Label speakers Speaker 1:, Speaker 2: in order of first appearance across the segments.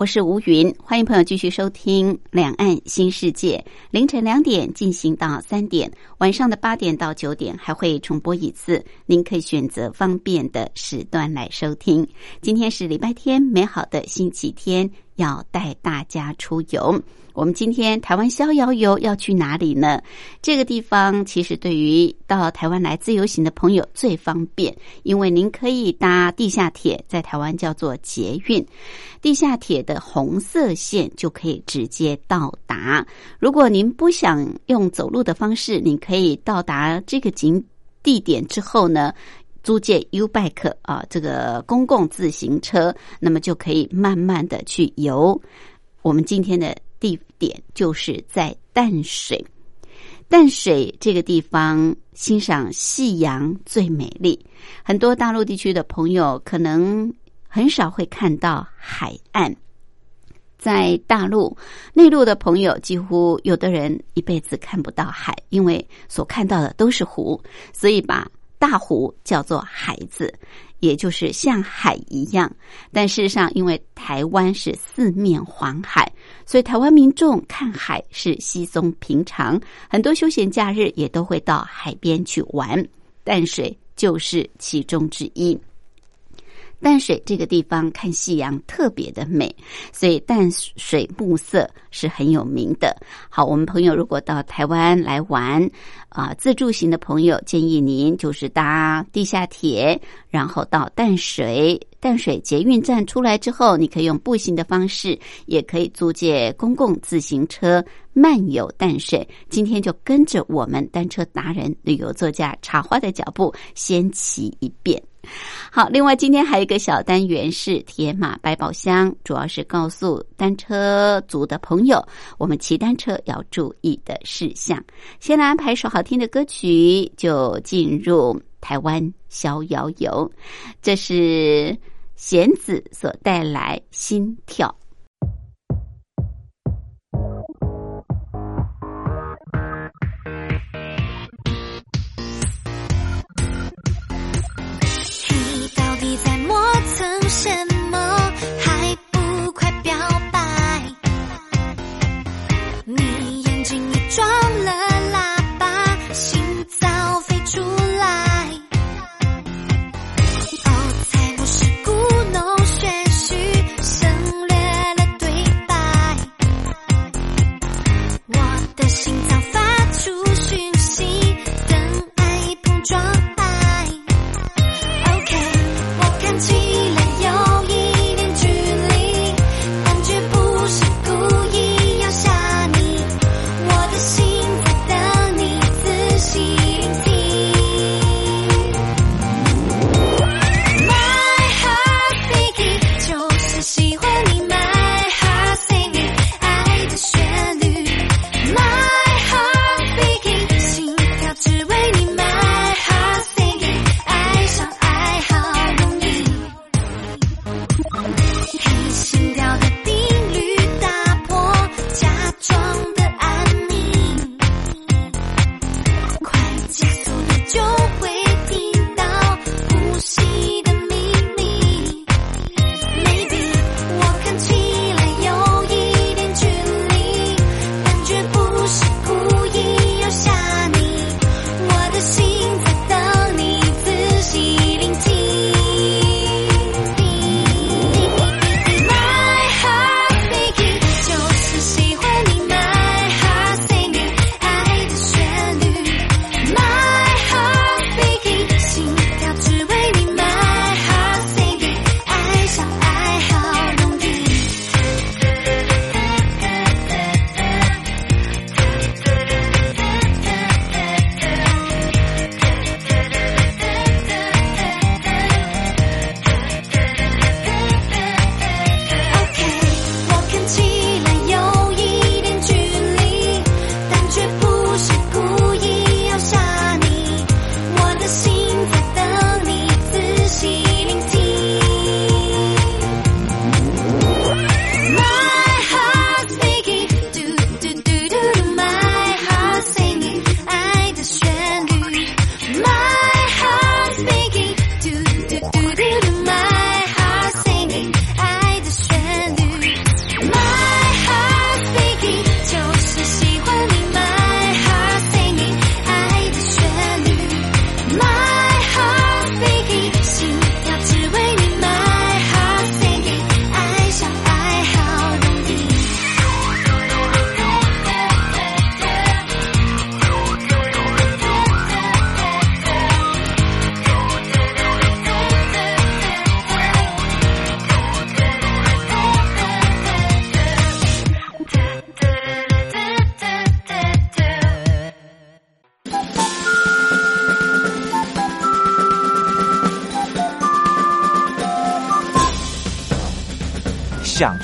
Speaker 1: 我是吴云，欢迎朋友继续收听《两岸新世界》。凌晨两点进行到三点，晚上的八点到九点还会重播一次，您可以选择方便的时段来收听。今天是礼拜天，美好的星期天，要带大家出游。我们今天台湾逍遥游要去哪里呢？这个地方其实对于到台湾来自由行的朋友最方便，因为您可以搭地下铁，在台湾叫做捷运，地下铁的红色线就可以直接到达。如果您不想用走路的方式，你可以到达这个景地点之后呢，租借 U bike 啊，这个公共自行车，那么就可以慢慢的去游。我们今天的。地点就是在淡水，淡水这个地方欣赏夕阳最美丽。很多大陆地区的朋友可能很少会看到海岸，在大陆内陆的朋友，几乎有的人一辈子看不到海，因为所看到的都是湖，所以把大湖叫做海子。也就是像海一样，但事实上，因为台湾是四面环海，所以台湾民众看海是稀松平常。很多休闲假日也都会到海边去玩，淡水就是其中之一。淡水这个地方看夕阳特别的美，所以淡水暮色是很有名的。好，我们朋友如果到台湾来玩啊，自助型的朋友建议您就是搭地下铁，然后到淡水淡水捷运站出来之后，你可以用步行的方式，也可以租借公共自行车漫游淡水。今天就跟着我们单车达人、旅游作家茶花的脚步，先骑一遍。好，另外今天还有一个小单元是铁马百宝箱，主要是告诉单车族的朋友，我们骑单车要注意的事项。先来安排一首好听的歌曲，就进入台湾逍遥游。这是弦子所带来心跳。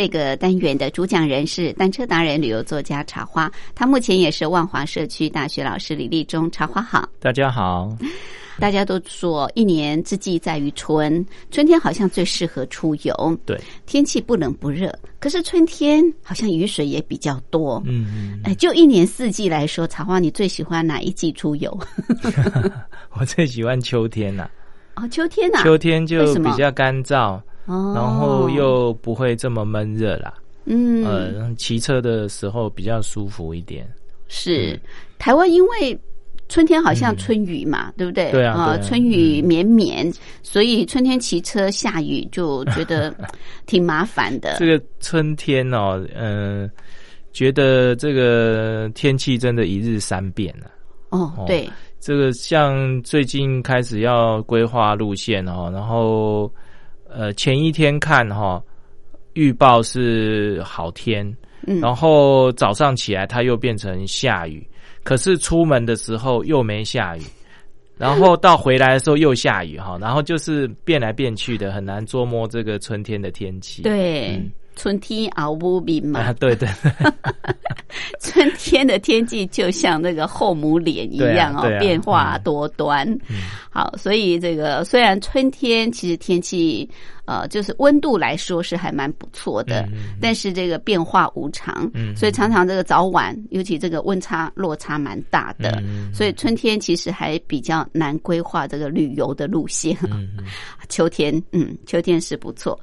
Speaker 1: 这个单元的主讲人是单车达人、旅游作家茶花，他目前也是万华社区大学老师李立忠。茶花好，
Speaker 2: 大家好。
Speaker 1: 大家都说一年之计在于春，春天好像最适合出游。
Speaker 2: 对，
Speaker 1: 天气不冷不热，可是春天好像雨水也比较多。
Speaker 2: 嗯嗯，
Speaker 1: 哎，就一年四季来说，茶花你最喜欢哪一季出游？
Speaker 2: 我最喜欢秋天呐。
Speaker 1: 哦，秋天呐，
Speaker 2: 秋天就比较干燥。
Speaker 1: 哦，
Speaker 2: 然后又不会这么闷热啦。
Speaker 1: 嗯，
Speaker 2: 呃，骑车的时候比较舒服一点。
Speaker 1: 是台湾，因为春天好像春雨嘛，对不对？
Speaker 2: 对啊，
Speaker 1: 春雨绵绵，所以春天骑车下雨就觉得 挺麻烦的。
Speaker 2: 这个春天哦，嗯，觉得这个天气真的一日三变了。
Speaker 1: 哦，对，
Speaker 2: 这个像最近开始要规划路线哦，然后。呃，前一天看哈，预报是好天，
Speaker 1: 嗯，
Speaker 2: 然后早上起来它又变成下雨，可是出门的时候又没下雨，然后到回来的时候又下雨哈，然后就是变来变去的，很难捉摸这个春天的天气。
Speaker 1: 对。春天熬不明嘛，
Speaker 2: 对对，
Speaker 1: 春天的天气就像那个后母脸一样哦，变化多端。好，所以这个虽然春天其实天气呃，就是温度来说是还蛮不错的，但是这个变化无常，所以常常这个早晚，尤其这个温差落差蛮大的，所以春天其实还比较难规划这个旅游的路线。秋天，嗯，秋天是不错。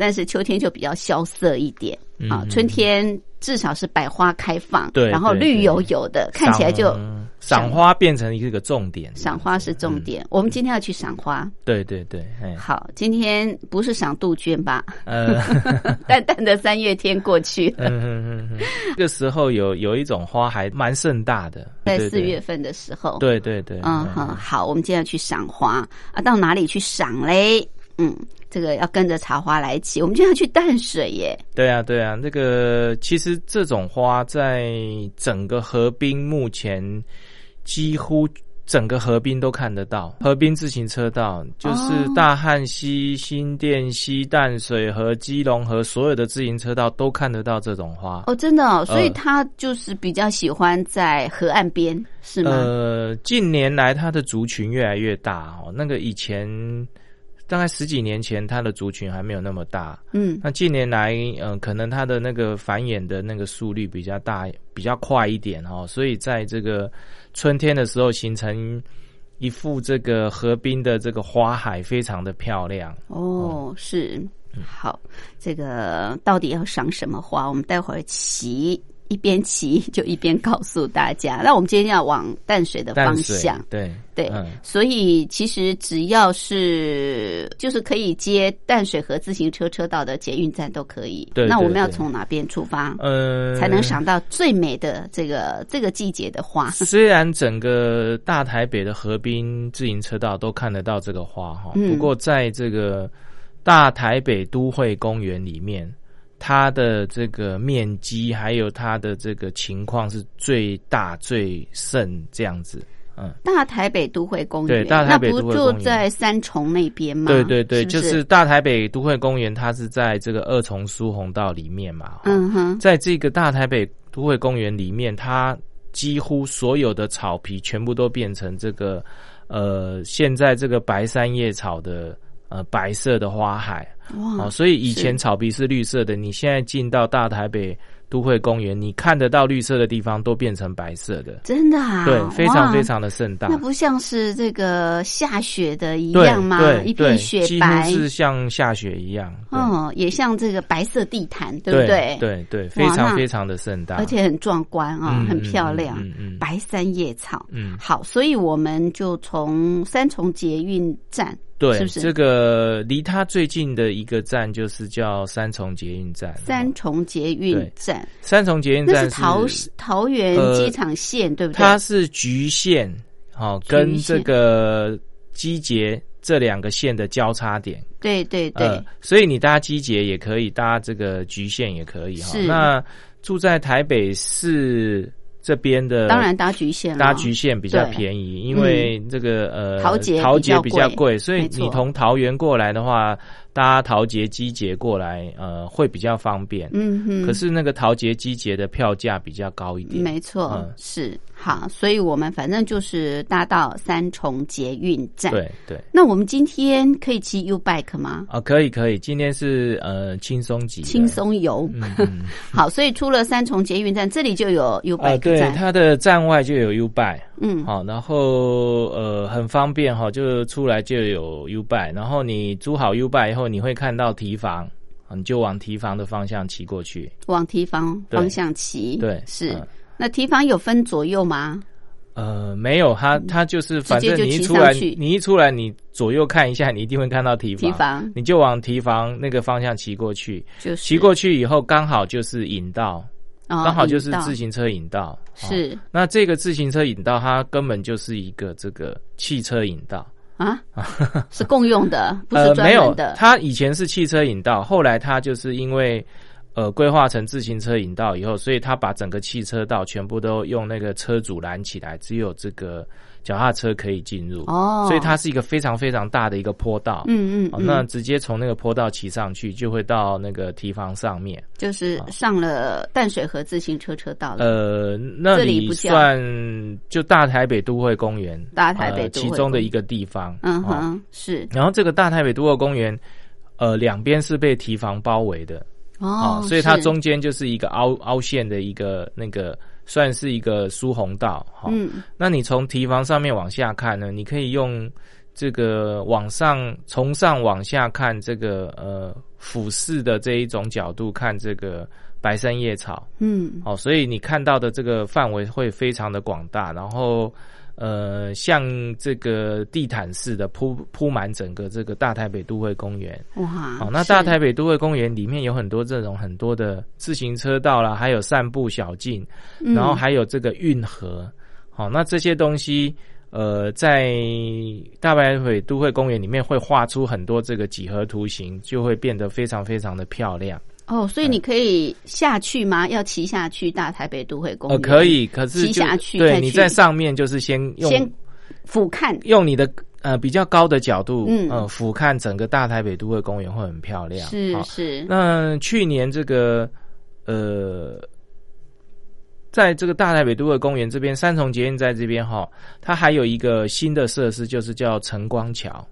Speaker 1: 但是秋天就比较萧瑟一点啊，春天至少是百花开放，
Speaker 2: 对，
Speaker 1: 然后绿油油的，看起来就
Speaker 2: 赏花变成一个重点。
Speaker 1: 赏花是重点，我们今天要去赏花。
Speaker 2: 对对对，
Speaker 1: 好，今天不是赏杜鹃吧？呃，淡淡的三月天过去了。嗯
Speaker 2: 嗯嗯，这个时候有有一种花还蛮盛大的，
Speaker 1: 在四月份的时候。
Speaker 2: 对对对，
Speaker 1: 嗯哼，好，我们今天要去赏花啊，到哪里去赏嘞？嗯。这个要跟着茶花来起，我们就要去淡水耶。
Speaker 2: 对啊，对啊，那个其实这种花在整个河滨目前几乎整个河滨都看得到。河滨自行车道就是大汉溪、新店溪、淡水河、基隆河所有的自行车道都看得到这种花。
Speaker 1: 哦，真的哦，所以他就是比较喜欢在河岸边，是吗？
Speaker 2: 呃，近年来它的族群越来越大哦，那个以前。大概十几年前，它的族群还没有那么大。
Speaker 1: 嗯，
Speaker 2: 那近年来，嗯，可能它的那个繁衍的那个速率比较大，比较快一点哈，所以在这个春天的时候，形成一幅这个河滨的这个花海，非常的漂亮。
Speaker 1: 哦，是好，这个到底要赏什么花？我们待会儿骑一边骑就一边告诉大家。那我们今天要往淡水的方向，
Speaker 2: 对
Speaker 1: 对，
Speaker 2: 嗯
Speaker 1: 所以其实只要是就是可以接淡水和自行车车道的捷运站都可以。
Speaker 2: 对
Speaker 1: 那我们要从哪边出发？
Speaker 2: 呃，
Speaker 1: 才能赏到最美的这个这个季节的花。
Speaker 2: 虽然整个大台北的河滨自行车道都看得到这个花哈，
Speaker 1: 嗯
Speaker 2: 不过在这个大台北都会公园里面，它的这个面积还有它的这个情况是最大最盛这样子。嗯，
Speaker 1: 大台北都会公园，
Speaker 2: 对大台北
Speaker 1: 那不
Speaker 2: 都会公园
Speaker 1: 就在三重那边吗？
Speaker 2: 对对对，就是是大台北都会公园，它是在这个二重疏洪道里面嘛。
Speaker 1: 嗯哼，
Speaker 2: 在这个大台北都会公园里面，它几乎所有的草皮全部都变成这个呃，现在这个白三叶草的呃白色的花海
Speaker 1: 哇，
Speaker 2: 哦，所以以前草皮是绿色的，你现在进到大台北都会公园，你看得到绿色的地方都变成白色的，
Speaker 1: 真的啊，
Speaker 2: 对，非常非。常的盛大
Speaker 1: 那。不像是这个下雪的一样吗？
Speaker 2: 对
Speaker 1: 一片
Speaker 2: 对，
Speaker 1: 雪
Speaker 2: 几乎
Speaker 1: 白，
Speaker 2: 是像下雪一样。对
Speaker 1: 嗯，也像这个白色地毯，对
Speaker 2: 对
Speaker 1: 不对？
Speaker 2: 对对，非常非常的盛大，
Speaker 1: 而且很壮观啊，
Speaker 2: 嗯
Speaker 1: 很漂亮，
Speaker 2: 嗯嗯嗯
Speaker 1: 白山叶草。
Speaker 2: 嗯，
Speaker 1: 好，所以我们就从三重捷运站，
Speaker 2: 对，
Speaker 1: 是不是
Speaker 2: 这个离它最近的一个站就是叫三重捷运站。
Speaker 1: 三重捷运站，
Speaker 2: 三重捷运站
Speaker 1: 是桃桃园
Speaker 2: 呃
Speaker 1: 机场线，对不对？
Speaker 2: 它是局限，好、
Speaker 1: 局
Speaker 2: 跟
Speaker 1: 限
Speaker 2: 这个机捷这两个线的交叉点。
Speaker 1: 对对对，
Speaker 2: 呃，所以你搭机捷也可以，搭这个局限也可以哈
Speaker 1: 是。
Speaker 2: 那住在台北市这边的，
Speaker 1: 当然搭局线，
Speaker 2: 搭局线比较便宜，因为这个呃
Speaker 1: 桃捷
Speaker 2: 桃捷
Speaker 1: 比较贵
Speaker 2: 比较贵，所以你从桃园过来的话，搭桃捷机捷过来，呃，会比较方便。
Speaker 1: 嗯哼，
Speaker 2: 可是那个桃捷机捷的票价比较高一点，
Speaker 1: 没错，
Speaker 2: 嗯
Speaker 1: 是好，所以我们反正就是搭到三重捷运站。，
Speaker 2: 对对
Speaker 1: 那我们今天可以骑 U bike 吗？
Speaker 2: 啊，可以可以，今天是呃轻松级的，
Speaker 1: 轻松游。
Speaker 2: 嗯，嗯
Speaker 1: 好，所以出了三重捷运站，这里就有 U
Speaker 2: 啊
Speaker 1: ，bike
Speaker 2: 对，
Speaker 1: 站。
Speaker 2: 它的站外就有 U Bike，
Speaker 1: 嗯，
Speaker 2: 好，然后呃很方便哈，就出来就有 U Bike，然后你租好 U Bike 以后，你会看到提防，啊你就往提防的方向骑过去。
Speaker 1: 往提防方向骑。
Speaker 2: 对
Speaker 1: 是
Speaker 2: 嗯。
Speaker 1: 那提防有分左右吗？
Speaker 2: 呃，没有，它它就是反正你一出来，你一出来，你左右看一下，你一定会看到提防，
Speaker 1: 提防
Speaker 2: 你就往提防那个方向骑过去。
Speaker 1: 就是
Speaker 2: 骑过去以后，刚好就是引道，
Speaker 1: 哦
Speaker 2: 刚好就是自行车引道。哦
Speaker 1: 是
Speaker 2: 那这个自行车引道，它根本就是一个这个汽车引道。
Speaker 1: 啊，是共用的，不是
Speaker 2: 呃，没有
Speaker 1: 专门的，。
Speaker 2: 它以前是汽车引道，后来它就是因为呃规划成自行车引道以后，所以它把整个汽车道全部都用那个车主拦起来，只有这个脚踏车可以进入。
Speaker 1: 哦，
Speaker 2: 所以它是一个非常非常大的一个坡道。哦，
Speaker 1: 嗯嗯嗯，
Speaker 2: 那直接从那个坡道骑上去，就会到那个堤防上面。
Speaker 1: 就是上了淡水河自行车车道了。
Speaker 2: 呃，那算就大台北都会公园，
Speaker 1: 大台北
Speaker 2: 其中的一个地方。哦
Speaker 1: 嗯哼，是
Speaker 2: 然后这个大台北都会公园，呃，两边是被堤防包围的
Speaker 1: 哦，
Speaker 2: 所以它中间就是一个凹凹陷的一个那个，算是一个疏洪道。哈、
Speaker 1: 嗯
Speaker 2: 那你从堤防上面往下看呢，你可以用这个往上从上往下看这个呃俯视的这一种角度看这个白山叶草。
Speaker 1: 嗯
Speaker 2: 哦，所以你看到的这个范围会非常的广大，然后呃，像这个地毯式的铺铺满整个这个大台北都会公园。
Speaker 1: 哇，
Speaker 2: 好、那大台北都会公园里面有很多这种很多的自行车道啦，还有散步小径，
Speaker 1: 嗯
Speaker 2: 然后还有这个运河。好、那这些东西。呃，在大台北都会公园里面会画出很多这个几何图形，就会变得非常非常的漂亮。
Speaker 1: 哦，所以你可以下去吗？要骑下去大台北都会公
Speaker 2: 呃，
Speaker 1: 园？
Speaker 2: 可以，可是
Speaker 1: 骑下去
Speaker 2: 对，你在上面就是先用
Speaker 1: 先俯瞰。
Speaker 2: 用你的呃比较高的角度，
Speaker 1: 嗯
Speaker 2: 呃俯瞰整个大台北都会公园会很漂亮。好
Speaker 1: 是是，
Speaker 2: 那去年这个呃，在这个大台北都会公园这边，三重捷运在这边哈，它还有一个新的设施，就是叫晨光桥。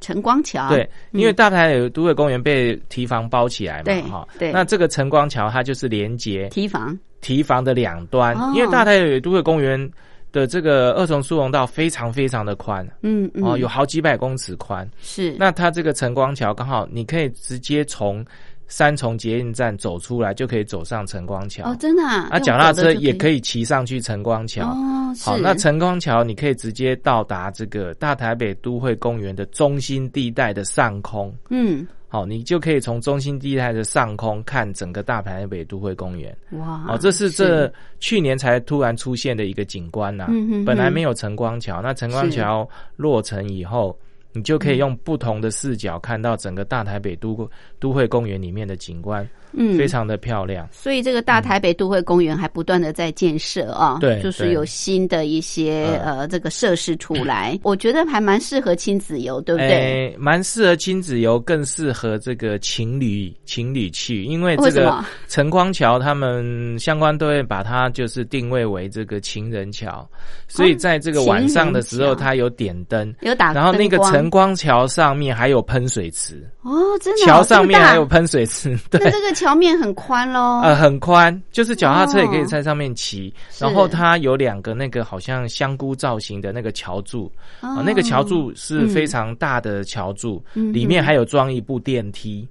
Speaker 1: 晨光桥。
Speaker 2: 对，因为大台北都会公园被堤防包起来嘛，哈，
Speaker 1: 对。
Speaker 2: 那这个晨光桥它就是连接
Speaker 1: 提防。
Speaker 2: 堤防的两端，
Speaker 1: 哦。
Speaker 2: 因为大台北都会公园的这个二重疏洪道非常非常的宽
Speaker 1: 嗯嗯。
Speaker 2: 哦，有好几百公尺宽。
Speaker 1: 是。
Speaker 2: 那它这个晨光桥刚好你可以直接从三重捷运站走出来，就可以走上晨光桥。
Speaker 1: 哦，真的啊，
Speaker 2: 那脚踏车也可
Speaker 1: 以
Speaker 2: 以骑上去晨光桥。
Speaker 1: 哦，
Speaker 2: 好，那晨光桥你可以直接到达这个大台北都会公园的中心地带的上空。
Speaker 1: 嗯，
Speaker 2: 好，你就可以从中心地带的上空看整个大台北都会公园。
Speaker 1: 哇，
Speaker 2: 哦，这是这去年才突然出现的一个景观呐、
Speaker 1: 嗯哼哼
Speaker 2: 本来没有晨光桥，那晨光
Speaker 1: 是
Speaker 2: 桥落成以后，你就可以用不同的视角看到整个大台北都都会公园里面的景观，
Speaker 1: 嗯。
Speaker 2: 非常的漂亮。
Speaker 1: 所以这个大台北都会公园还不断的在建设啊，
Speaker 2: 对
Speaker 1: 就是有新的一些
Speaker 2: 嗯
Speaker 1: 呃这个设施出来，我觉得还蛮适合亲子游，对不对？
Speaker 2: 诶，蛮适合亲子游，更适合这个情侣情侣去，因为这个？晨光桥他们相关都会把它就是定位为这个情人桥，所以在这个晚上的时候，它有点灯。
Speaker 1: 有打
Speaker 2: 然后那个晨光。桥上面还有喷水池，
Speaker 1: 哦，真的哦
Speaker 2: 桥上面还有喷水池，对，
Speaker 1: 那这个桥面很宽喽，
Speaker 2: 呃，很宽，就是脚踏车也可以
Speaker 1: 哦
Speaker 2: 在上面骑。
Speaker 1: 是
Speaker 2: 然后它有两个那个好像香菇造型的那个桥柱，啊、
Speaker 1: 哦
Speaker 2: 那个桥柱是非常大的桥柱，
Speaker 1: 嗯
Speaker 2: 里面还有装一部电梯，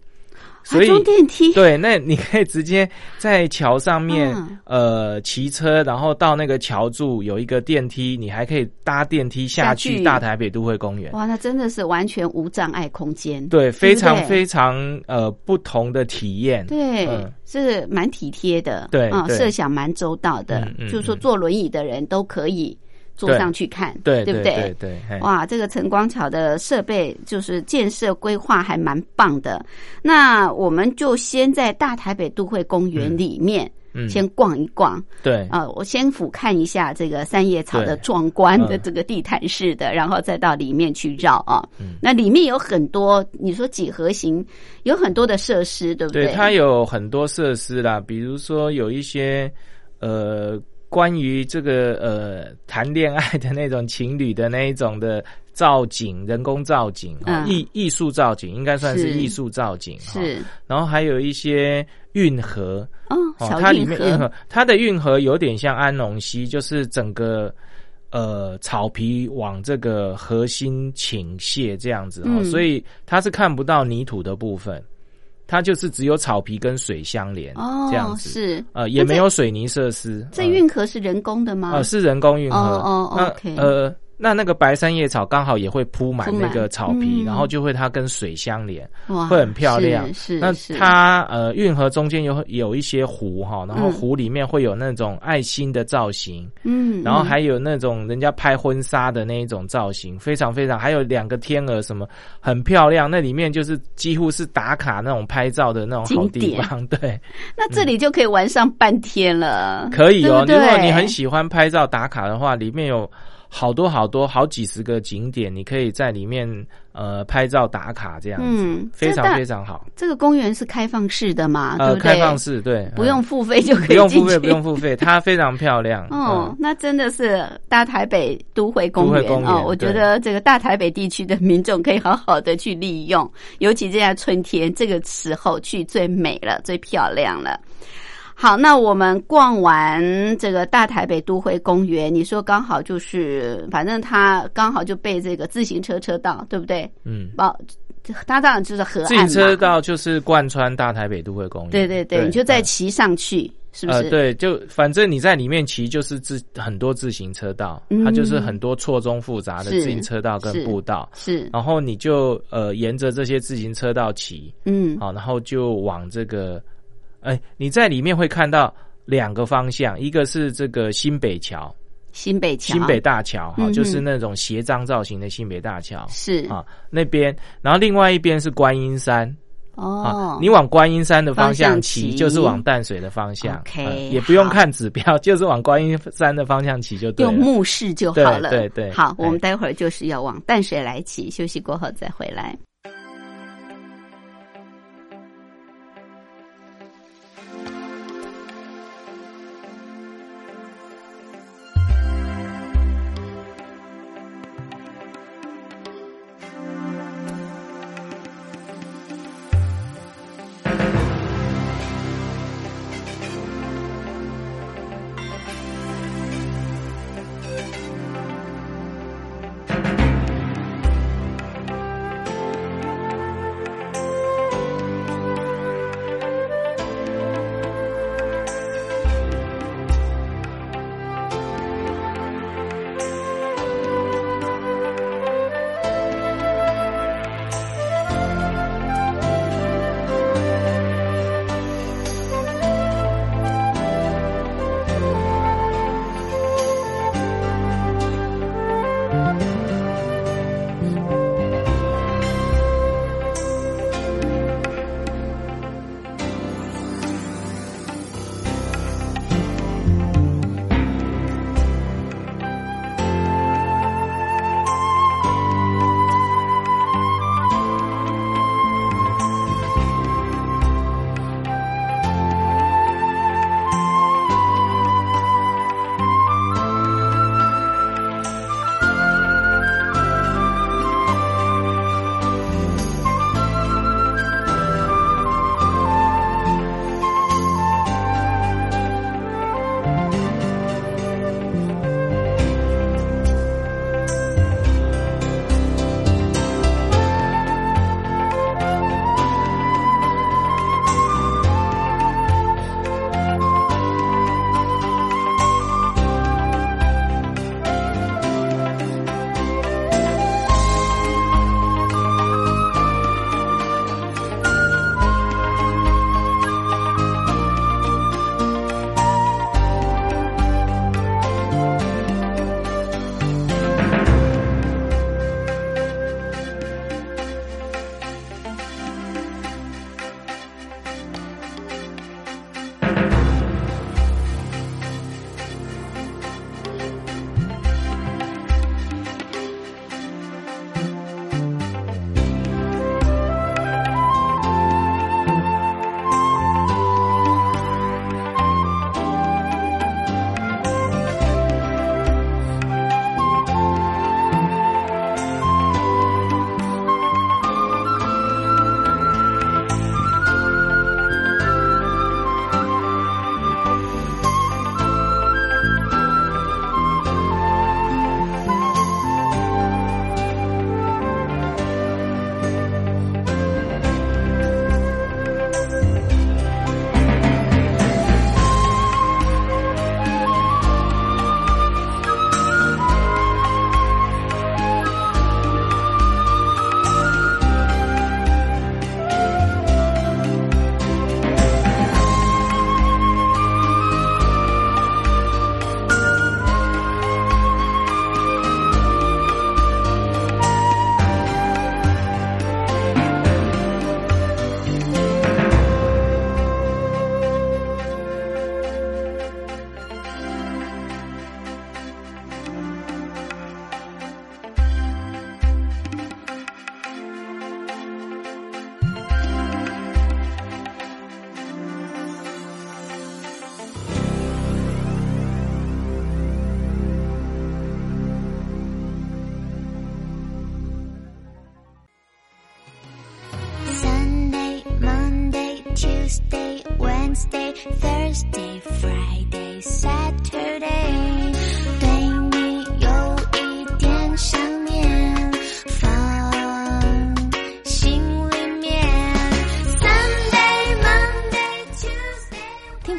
Speaker 2: 所以
Speaker 1: 电梯，
Speaker 2: 对，那你可以直接在桥上面、
Speaker 1: 嗯。
Speaker 2: 呃骑车，然后到那个桥柱有一个电梯，你还可以搭电梯下
Speaker 1: 下
Speaker 2: 去。
Speaker 1: 去
Speaker 2: 大台北都会公园。
Speaker 1: 哇，那真的是完全无障碍空间，
Speaker 2: 对，非常
Speaker 1: 对？
Speaker 2: 非常呃不同的体验。
Speaker 1: 对，
Speaker 2: 嗯。
Speaker 1: 是蛮体贴的，啊，
Speaker 2: 对。啊
Speaker 1: 设想蛮周到的，就是说
Speaker 2: 嗯。
Speaker 1: 坐轮椅的人都可以坐上去看，
Speaker 2: 对
Speaker 1: 对不
Speaker 2: 对对？
Speaker 1: 哇，这个晨光桥的设备就是建设规划还蛮棒的。那我们就先在大台北都会公园里面
Speaker 2: 嗯，
Speaker 1: 先逛一逛。
Speaker 2: 对。
Speaker 1: 啊、我先俯瞰一下这个三叶草的壮观的
Speaker 2: 嗯
Speaker 1: 这个地毯式的，然后再到里面去绕啊。
Speaker 2: 嗯。
Speaker 1: 那里面有很多，你说几何形，有很多的设施，对不
Speaker 2: 对，
Speaker 1: 对？
Speaker 2: 它有很多设施啦，比如说有一些呃关于这个呃谈恋爱的那种情侣的那一种的造景，人工造景，哦
Speaker 1: 嗯
Speaker 2: 艺艺术造景应该算是
Speaker 1: 是。
Speaker 2: 艺术造景，哈
Speaker 1: 是。
Speaker 2: 然后还有一些运河，
Speaker 1: 哦，
Speaker 2: 哦，它里面运河，它的运河有点像安龙溪，就是整个呃草皮往这个核心倾泻这样子哦，
Speaker 1: 嗯。
Speaker 2: 所以它是看不到泥土的部分，它就是只有草皮跟水相连、
Speaker 1: 哦，
Speaker 2: 这样子，
Speaker 1: 是
Speaker 2: 呃，也没有水泥设施。
Speaker 1: 这
Speaker 2: 呃
Speaker 1: 运河是人工的吗？
Speaker 2: 呃是人工运河，
Speaker 1: 哦哦 OK
Speaker 2: 呃。那那个白山叶草刚好也会铺满那个草皮，
Speaker 1: 嗯。
Speaker 2: 然后就会它跟水相连，
Speaker 1: 哇，
Speaker 2: 会很漂亮。那
Speaker 1: 是那
Speaker 2: 它呃运河中间有有一些湖哈，然后
Speaker 1: 嗯。
Speaker 2: 湖里面会有那种爱心的造型，
Speaker 1: 嗯，
Speaker 2: 然后
Speaker 1: 嗯
Speaker 2: 还有那种人家拍婚纱的那一种造型，非常非常，还有两个天鹅什么很漂亮，那里面就是几乎是打卡那种拍照的那种好地方，对，
Speaker 1: 那这里就可以玩上半天了，
Speaker 2: 可以哦。如果你很喜欢拍照打卡的话，里面有。好多好多好几十个景点，你可以在里面呃拍照打卡这样子，
Speaker 1: 嗯
Speaker 2: 非常非常好。
Speaker 1: 这个公园是开放式的嘛？
Speaker 2: 呃，
Speaker 1: 对对？
Speaker 2: 开放式对，
Speaker 1: 不用
Speaker 2: 嗯
Speaker 1: 付费就可以
Speaker 2: 不用付费，不用付费，它非常漂亮。
Speaker 1: 哦，
Speaker 2: 嗯，
Speaker 1: 那真的是大台北都会公园哦，我觉得这个大台北地区的民众可以好好的去利用，尤其这在春天这个时候去最美了，最漂亮了。好，那我们逛完这个大台北都会公园，你说刚好就是，反正它刚好就被这个自行车车道，对不对？
Speaker 2: 嗯，
Speaker 1: 哦，它当然就是河岸
Speaker 2: 自行车，道就是贯穿大台北都会公园。
Speaker 1: 对对对，你就再
Speaker 2: 嗯。
Speaker 1: 骑上去，是不是？
Speaker 2: 呃，对，就反正你在里面骑就是自很多自行车道，
Speaker 1: 嗯。
Speaker 2: 它就是很多错综复杂的自行车道跟步道，
Speaker 1: 是，
Speaker 2: 然后你就呃沿着这些自行车道骑，
Speaker 1: 嗯，
Speaker 2: 好，然后就往这个，哎，你在里面会看到两个方向，一个是这个新北桥，
Speaker 1: 新北桥，
Speaker 2: 新北大桥哈，就是那种斜张造型的新北大桥
Speaker 1: 是
Speaker 2: 啊那边，然后另外一边是观音山。
Speaker 1: 哦
Speaker 2: 啊，，你往观音山的方
Speaker 1: 方向
Speaker 2: 向骑，
Speaker 1: 骑
Speaker 2: 就是往淡水的方向。
Speaker 1: OK，
Speaker 2: 嗯也不用看指标，就是往观音山的方向骑就对了。
Speaker 1: 用目视就好了。
Speaker 2: 对对对
Speaker 1: 好，我们
Speaker 2: 哎
Speaker 1: 待会儿就是要往淡水来骑，休息过后再回来。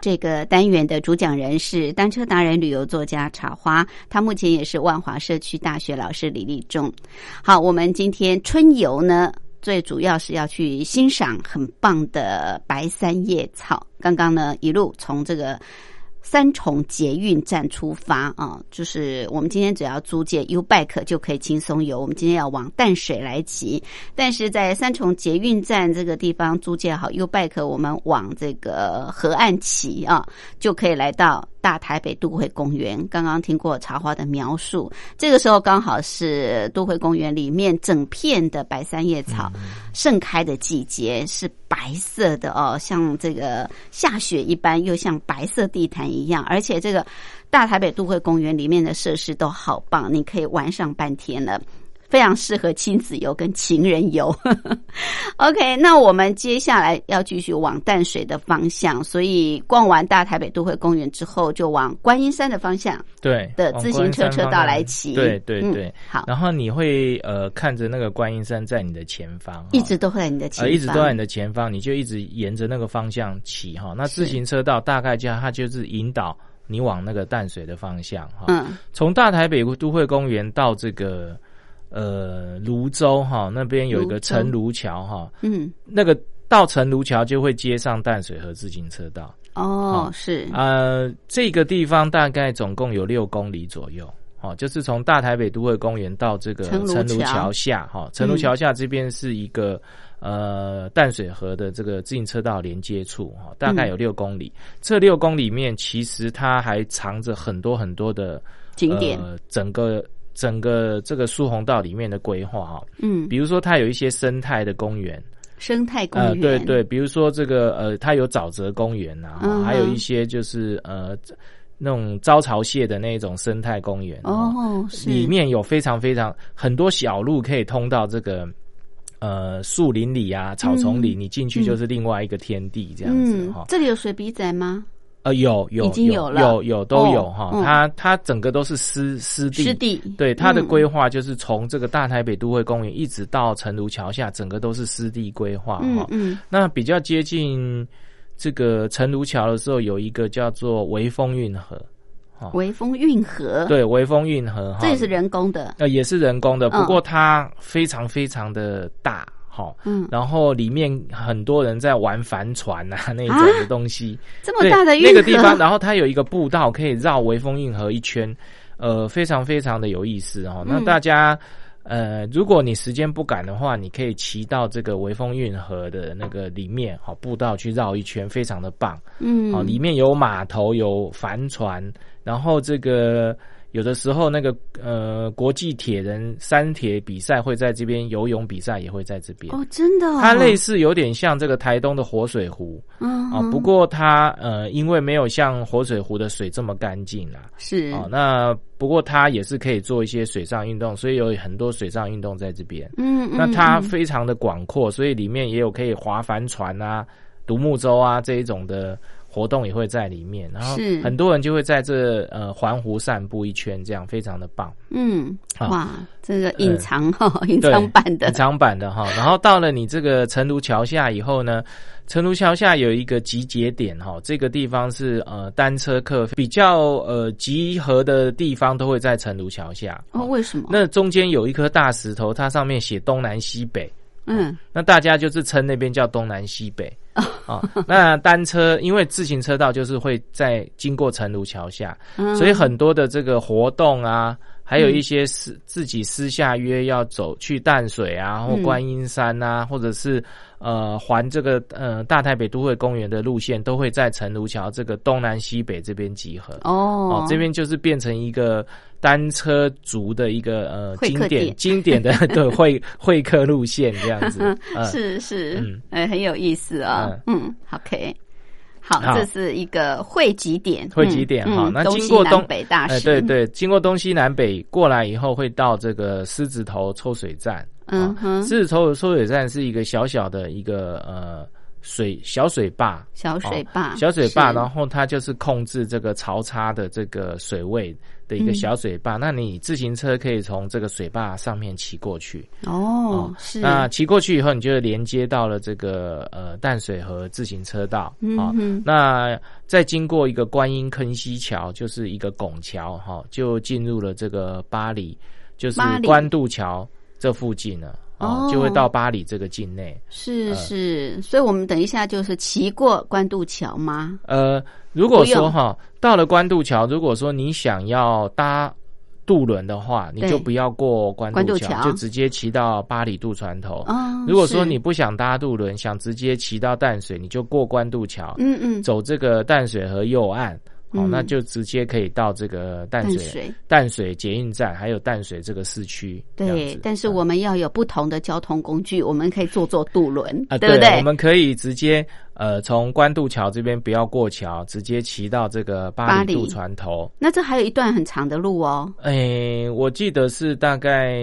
Speaker 1: 这个单元的主讲人是单车达人、旅游作家茶花，他目前也是万华社区大学老师李立忠。好，我们今天春游呢，最主要是要去欣赏很棒的白三叶草。刚刚呢，一路从这个。三重捷运站出发啊，就是我们今天只要租借 U Bike 就可以轻松游。我们今天要往淡水来骑，但是在三重捷运站这个地方租借好 U Bike，我们往这个河岸骑啊，就可以来到。大台北都会公园，刚刚听过茶花的描述，这个时候刚好是都会公园里面整片的白三叶草盛开的季节，是白色的哦，像这个下雪一般，又像白色地毯一样，而且这个大台北都会公园里面的设施都好棒，你可以玩上半天了。非常适合亲子游跟情人游。OK，那我们接下来要继续往淡水的方向，所以逛完大台北都会公园之后，就往观音山的方向。
Speaker 2: 对
Speaker 1: 的，自行车车道来骑。
Speaker 2: 对对对，
Speaker 1: 好。
Speaker 2: 然后你会呃看着那个观音山在你的前方，
Speaker 1: 一直都会在你的前方，
Speaker 2: 一直都在你的前方，你就一直沿着那个方向骑哈。那自行车道大概就，它就是引导你往那个淡水的方向哈。
Speaker 1: 嗯，
Speaker 2: 从大台北都会公园到这个。呃，泸州哈那边有一个陈卢桥哈，
Speaker 1: 嗯，
Speaker 2: 那个到陈卢桥就会接上淡水河自行车道。
Speaker 1: 哦，是
Speaker 2: 呃，这个地方大概总共有六公里左右，哦，就是从大台北都会公园到这个陈卢桥下哈，陈卢桥下这边是一个呃淡水河的这个自行车道连接处哈，大概有六公里。这六公里面其实它还藏着很多很多的
Speaker 1: 景点，
Speaker 2: 整个。整个这个苏洪道里面的规划哈，
Speaker 1: 嗯，
Speaker 2: 比如说它有一些生态的公园，
Speaker 1: 生态公园，
Speaker 2: 对对，比如说这个呃，它有沼泽公园呐，还有一些就是呃那种招潮蟹的那种生态公园
Speaker 1: 哦，
Speaker 2: 里面有非常非常很多小路可以通到这个呃树林里啊草丛里，你进去就是另外一个天地这样子哈。
Speaker 1: 这里有水笔仔吗？
Speaker 2: 呃，有有
Speaker 1: 已经有了，
Speaker 2: 有有都有哈，它它整个都是湿湿地，
Speaker 1: 湿地，
Speaker 2: 对它的规划就是从这个大台北都会公园一直到成庐桥下，整个都是湿地规划哈。
Speaker 1: 嗯，
Speaker 2: 那比较接近这个成庐桥的时候，有一个叫做微风运河，
Speaker 1: 微风运河，
Speaker 2: 对，微风运河，
Speaker 1: 这也是人工的，
Speaker 2: 呃，也是人工的，不过它非常非常的大。好，
Speaker 1: 嗯，
Speaker 2: 然后里面很多人在玩帆船啊，那种的东西，
Speaker 1: 这么大的
Speaker 2: 那个地方，然后它有一个步道可以绕微风运河一圈，呃，非常非常的有意思哦。那大家，呃，如果你时间不赶的话，你可以骑到这个微风运河的那个里面，好步道去绕一圈，非常的棒。
Speaker 1: 嗯，
Speaker 2: 哦，里面有码头，有帆船，然后这个。有的时候，那个呃，国际铁人三铁比赛会在这边，游泳比赛也会在这边。
Speaker 1: 哦，真的，
Speaker 2: 它类似有点像这个台东的活水湖，
Speaker 1: 嗯
Speaker 2: 啊，不过它呃，因为没有像活水湖的水这么干净啊，
Speaker 1: 是
Speaker 2: 啊，那不过它也是可以做一些水上运动，所以有很多水上运动在这边。
Speaker 1: 嗯，
Speaker 2: 那它非常的广阔，所以里面也有可以划帆船啊、独木舟啊这一种的。活动也会在里面，然后很多人就会在这呃环湖散步一圈，这样非常的棒。
Speaker 1: 嗯，哇，这个隐藏哈，隐藏版的，
Speaker 2: 隐藏版的哈。然后到了你这个成都桥下以后呢，成都桥下有一个集结点哈，这个地方是呃单车客比较呃集合的地方，都会在成都桥下。
Speaker 1: 哦，为什么？
Speaker 2: 那中间有一颗大石头，它上面写东南西北。
Speaker 1: 嗯，
Speaker 2: 那大家就是称那边叫东南西北。啊。那单车因为自行车道就是会在经过成庐桥下，所以很多的这个活动啊，还有一些私、自己私下约要走去淡水啊，或
Speaker 1: 嗯
Speaker 2: 观音山啊，或者是呃环这个呃大台北都会公园的路线，都会在陈如桥这个东南西北这边集合。
Speaker 1: 哦
Speaker 2: 哦，这边就是变成一个单车族的一个呃经典经典的 对会会客路线这样子。嗯，
Speaker 1: 是是
Speaker 2: 嗯，
Speaker 1: 呃，很有意思啊。嗯，OK，好，这是一个汇集点，
Speaker 2: 汇集点
Speaker 1: 嗯
Speaker 2: 哈那经过东哎，
Speaker 1: 北大使，
Speaker 2: 对对，经过东西南北过来以后，会到这个狮子头抽水站。啊
Speaker 1: 嗯哼，
Speaker 2: 狮子头抽水站是一个小小的一个呃水小水坝，
Speaker 1: 小水坝，
Speaker 2: 小水坝，然后它就是控制这个潮差的这个水位的一个
Speaker 1: 嗯
Speaker 2: 小水坝。那你自行车可以从这个水坝上面骑过去。
Speaker 1: 哦，是，
Speaker 2: 那骑过去以后，你就连接到了这个呃淡水河自行车道啊、
Speaker 1: 嗯哼
Speaker 2: 那再经过一个观音坑溪桥，就是一个拱桥哈、就进入了这个巴黎，就是
Speaker 1: 巴黎
Speaker 2: 关渡桥这附近了。
Speaker 1: 哦
Speaker 2: 就会到巴黎这个境内。
Speaker 1: 是
Speaker 2: 呃
Speaker 1: 是，所以我们等一下就是骑过关渡桥吗？
Speaker 2: 呃，如果说哈，到了关渡桥，如果说你想要搭渡轮的话，你就不要过关渡桥，就直接骑到巴黎渡船头。
Speaker 1: 哦，
Speaker 2: 如果说你不想搭渡轮，想直接骑到淡水，你就过关渡桥，
Speaker 1: 嗯嗯
Speaker 2: 走这个淡水河右岸，哦，
Speaker 1: 嗯
Speaker 2: 那就直接可以到这个淡水
Speaker 1: 淡水
Speaker 2: 淡水捷运站，还有淡水这个市区。
Speaker 1: 对但是
Speaker 2: 嗯
Speaker 1: 我们要有不同的交通工具，我们可以坐坐渡轮，
Speaker 2: 啊，
Speaker 1: 对不对？
Speaker 2: 我们可以直接呃从关渡桥这边不要过桥，直接骑到这个
Speaker 1: 巴黎
Speaker 2: 渡船头。
Speaker 1: 那这还有一段很长的路哦。
Speaker 2: 诶，我记得是大概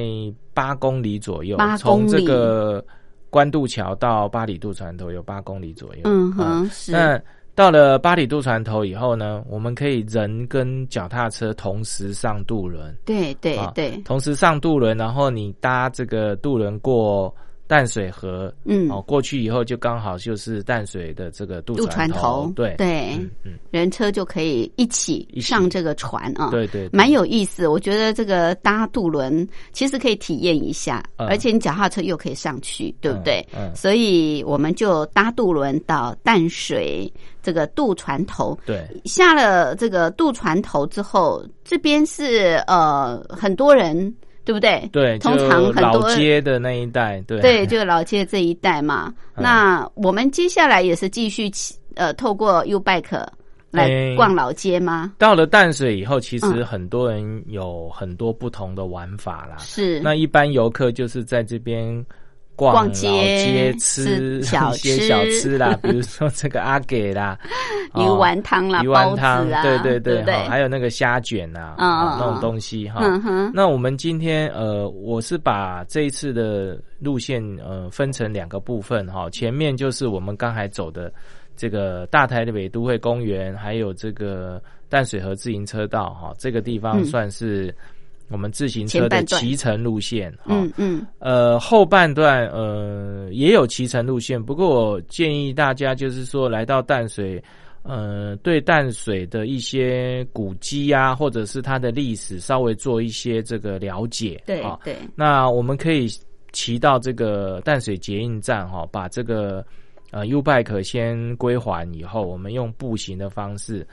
Speaker 2: 八公里左右，
Speaker 1: 八
Speaker 2: 从这个关渡桥到巴黎渡船头有八公里左右。
Speaker 1: 嗯
Speaker 2: 啊
Speaker 1: 哼，是
Speaker 2: 那到了巴里渡船头以后呢，我们可以人跟脚踏车同时上渡轮，
Speaker 1: 对对
Speaker 2: 啊
Speaker 1: 对，
Speaker 2: 同时上渡轮，然后你搭这个渡轮过淡水河，
Speaker 1: 嗯，
Speaker 2: 哦，过去以后就刚好就是淡水的这个渡
Speaker 1: 渡船头
Speaker 2: 对。
Speaker 1: 对。
Speaker 2: 嗯嗯，
Speaker 1: 人车就可以一起上这个船啊。
Speaker 2: 对对，对。
Speaker 1: 蛮有意思，我觉得这个搭渡轮其实可以体验一下，
Speaker 2: 嗯。
Speaker 1: 而且你脚踏车又可以上去，对不对？
Speaker 2: 嗯嗯。
Speaker 1: 所以我们就搭渡轮到淡水这个渡船头，
Speaker 2: 对。
Speaker 1: 下了这个渡船头之后，这边是呃很多人，对不对？
Speaker 2: 对，
Speaker 1: 通常很多
Speaker 2: 街的那一带，对
Speaker 1: 对，就老街这一带嘛。
Speaker 2: 嗯
Speaker 1: 那我们接下来也是继续呃，透过 U Bike 来逛老街吗？
Speaker 2: 到了淡水以后，其实
Speaker 1: 嗯
Speaker 2: 很多人有很多不同的玩法啦。
Speaker 1: 是
Speaker 2: 那一般游客就是在这边逛
Speaker 1: 街
Speaker 2: 街，吃
Speaker 1: 吃小
Speaker 2: 一些
Speaker 1: 吃
Speaker 2: 小吃啦，比如说这个阿给啦，
Speaker 1: 鱼丸汤啦、
Speaker 2: 鱼丸汤，
Speaker 1: 啊，
Speaker 2: 对对
Speaker 1: 对不对？
Speaker 2: 哈还有那个虾卷呐，
Speaker 1: 嗯嗯嗯。
Speaker 2: 哦那种东西哈。
Speaker 1: 嗯，
Speaker 2: 那我们今天呃，我是把这一次的路线呃分成两个部分哈，前面就是我们刚才走的这个大台北都会公园，还有这个淡水河自行车道哈，这个地方
Speaker 1: 嗯。
Speaker 2: 算是我们自行车的骑乘路线哈。
Speaker 1: 嗯嗯，
Speaker 2: 呃，后半段呃也有骑乘路线，不过我建议大家就是说来到淡水，呃，对淡水的一些古迹啊，或者是它的历史稍微做一些这个了解。
Speaker 1: 对
Speaker 2: 啊
Speaker 1: 对，
Speaker 2: 那我们可以骑到这个淡水捷运站哈、把这个呃 U bike 先归还以后，我们用步行的方式。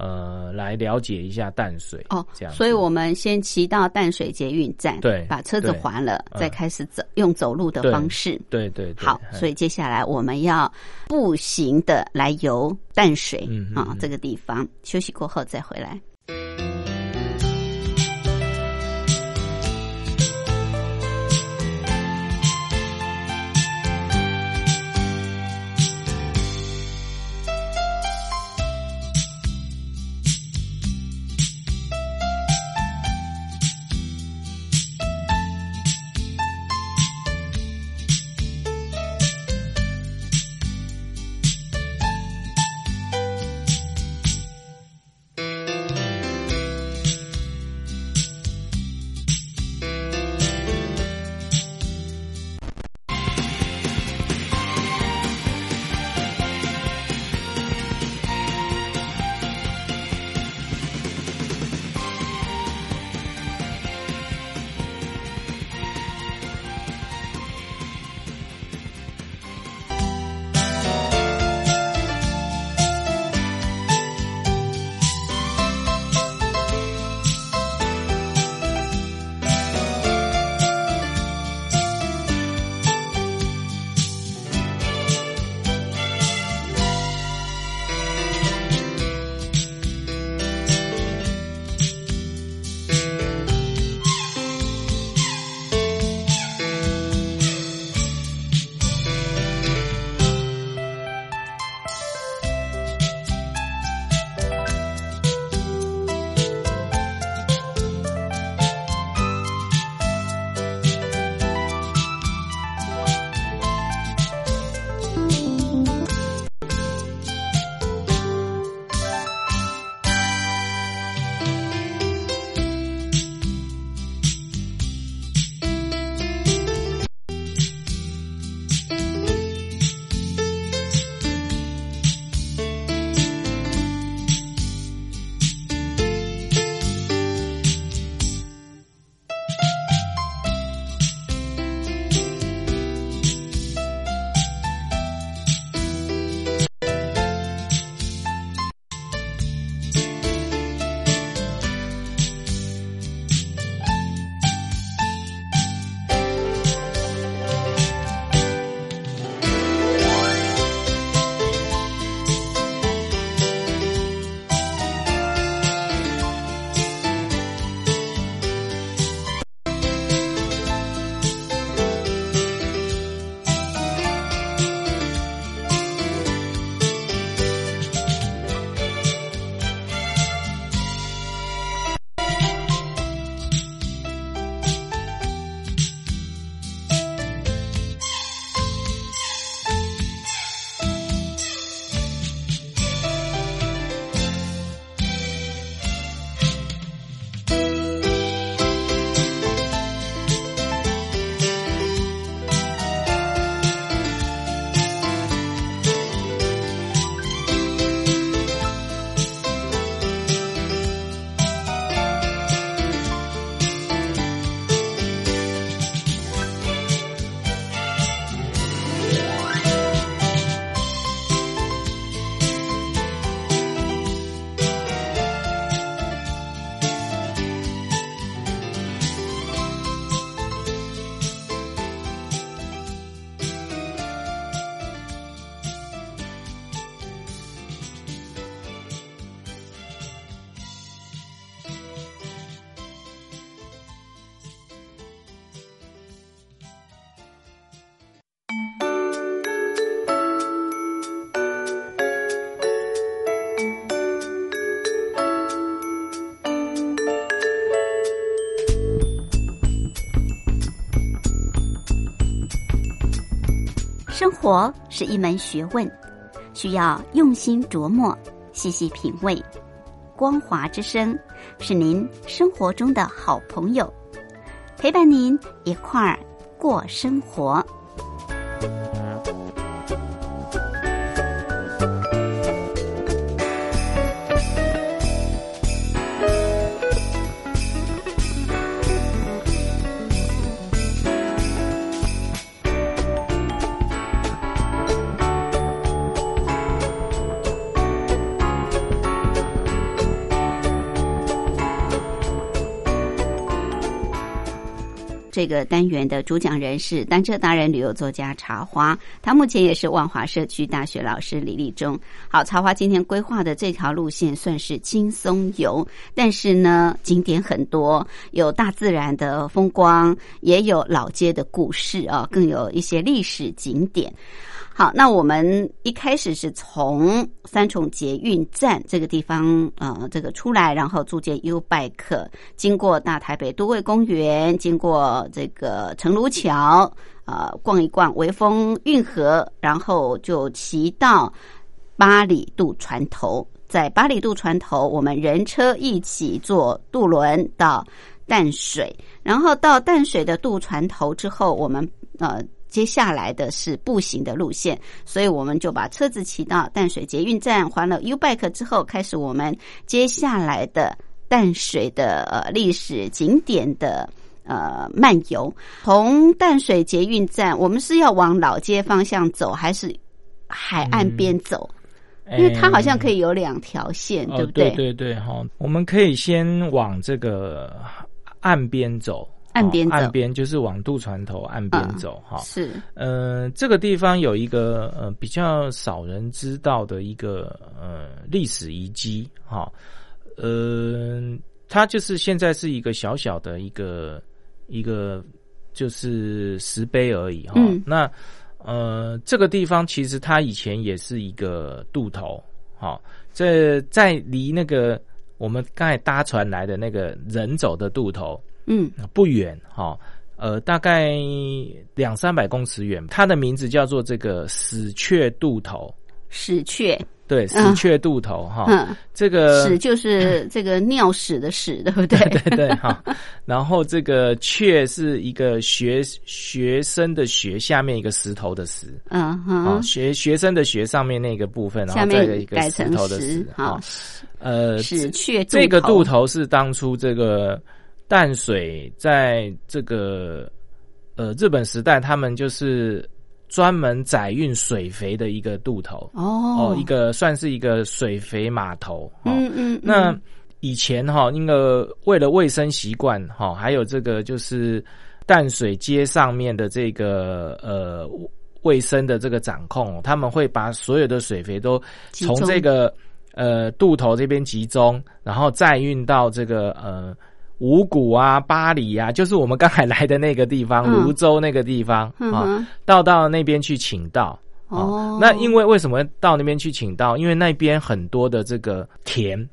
Speaker 2: 呃，来了解一下淡水
Speaker 1: 哦
Speaker 2: 这样，
Speaker 1: 所以我们先骑到淡水捷运站，
Speaker 2: 对
Speaker 1: 把车子
Speaker 2: 对
Speaker 1: 还了，
Speaker 2: 嗯
Speaker 1: 再开始走，用走路的方式。
Speaker 2: 对对对
Speaker 1: 好，
Speaker 2: 嗯
Speaker 1: 所以接下来我们要步行的来游淡水啊、这个地方，休息过后再回来。活是一门学问，需要用心琢磨、细细品味。光华之声是您生活中的好朋友，陪伴您一块儿过生活。这个单元的主讲人是单车达人、旅游作家茶花，他目前也是万华社区大学老师李立忠。好，茶花今天规划的这条路线算是轻松游，但是呢，景点很多，有大自然的风光，也有老街的故事啊，更有一些历史景点。好，那我们一开始是从三重捷运站这个地方，呃，这个出来，然后租借 U Bike，经过大台北都会公园，经过这个城庐桥，呃，逛一逛微风运河，然后就骑到八里渡船头，在八里渡船头，我们人车一起坐渡轮到淡水，然后到淡水的渡船头之后，我们呃。接下来的是步行的路线，所以我们就把车子骑到淡水捷运站，还了 U Bike 之后，开始我们接下来的淡水的呃历史景点的呃漫游。从淡水捷运站，我们是要往老街方向走，还是海岸边走？因为它好像可以有两条线，对不对？
Speaker 2: 对对对，哈，我们可以先往这个岸边走。
Speaker 1: 岸边走，
Speaker 2: 岸边就是往渡船头岸边走哈。
Speaker 1: 是，
Speaker 2: 呃，这个地方有一个呃比较少人知道的一个呃历史遗迹哈。呃，它就是现在是一个小小的一个一个就是石碑而已哈。那呃，这个地方其实它以前也是一个渡头哈。这在离那个我们刚才搭船来的那个人走的渡头。
Speaker 1: 嗯，
Speaker 2: 不远哈，呃，大概两三百公尺远。它的名字叫做这个死雀渡头。
Speaker 1: 死雀，
Speaker 2: 对，死雀渡头哈。嗯，这个
Speaker 1: 屎就是这个尿屎的屎，对不对？
Speaker 2: 对对哈。然后这个雀是一个学学生的学下面一个石头的石。
Speaker 1: 嗯哼。
Speaker 2: 学学生的学上面那个部分，然后再一个石头的石。
Speaker 1: 哈。
Speaker 2: 呃，
Speaker 1: 死雀
Speaker 2: 这个渡头是当初这个。淡水在这个呃日本时代，他们就是专门载运水肥的一个渡头
Speaker 1: 哦，
Speaker 2: 一个算是一个水肥码头。
Speaker 1: 嗯嗯，
Speaker 2: 那以前哈，那个为了卫生习惯哈，还有这个就是淡水街上面的这个呃卫生的这个掌控，他们会把所有的水肥都从这个呃渡头这边集中，然后再运到这个呃。五谷啊，巴黎啊，就是我们刚才来的那个地方，泸州那个地方啊，到到那边去请道。
Speaker 1: 哦，
Speaker 2: 那因为为什么到那边去请道？因为那边很多的这个田，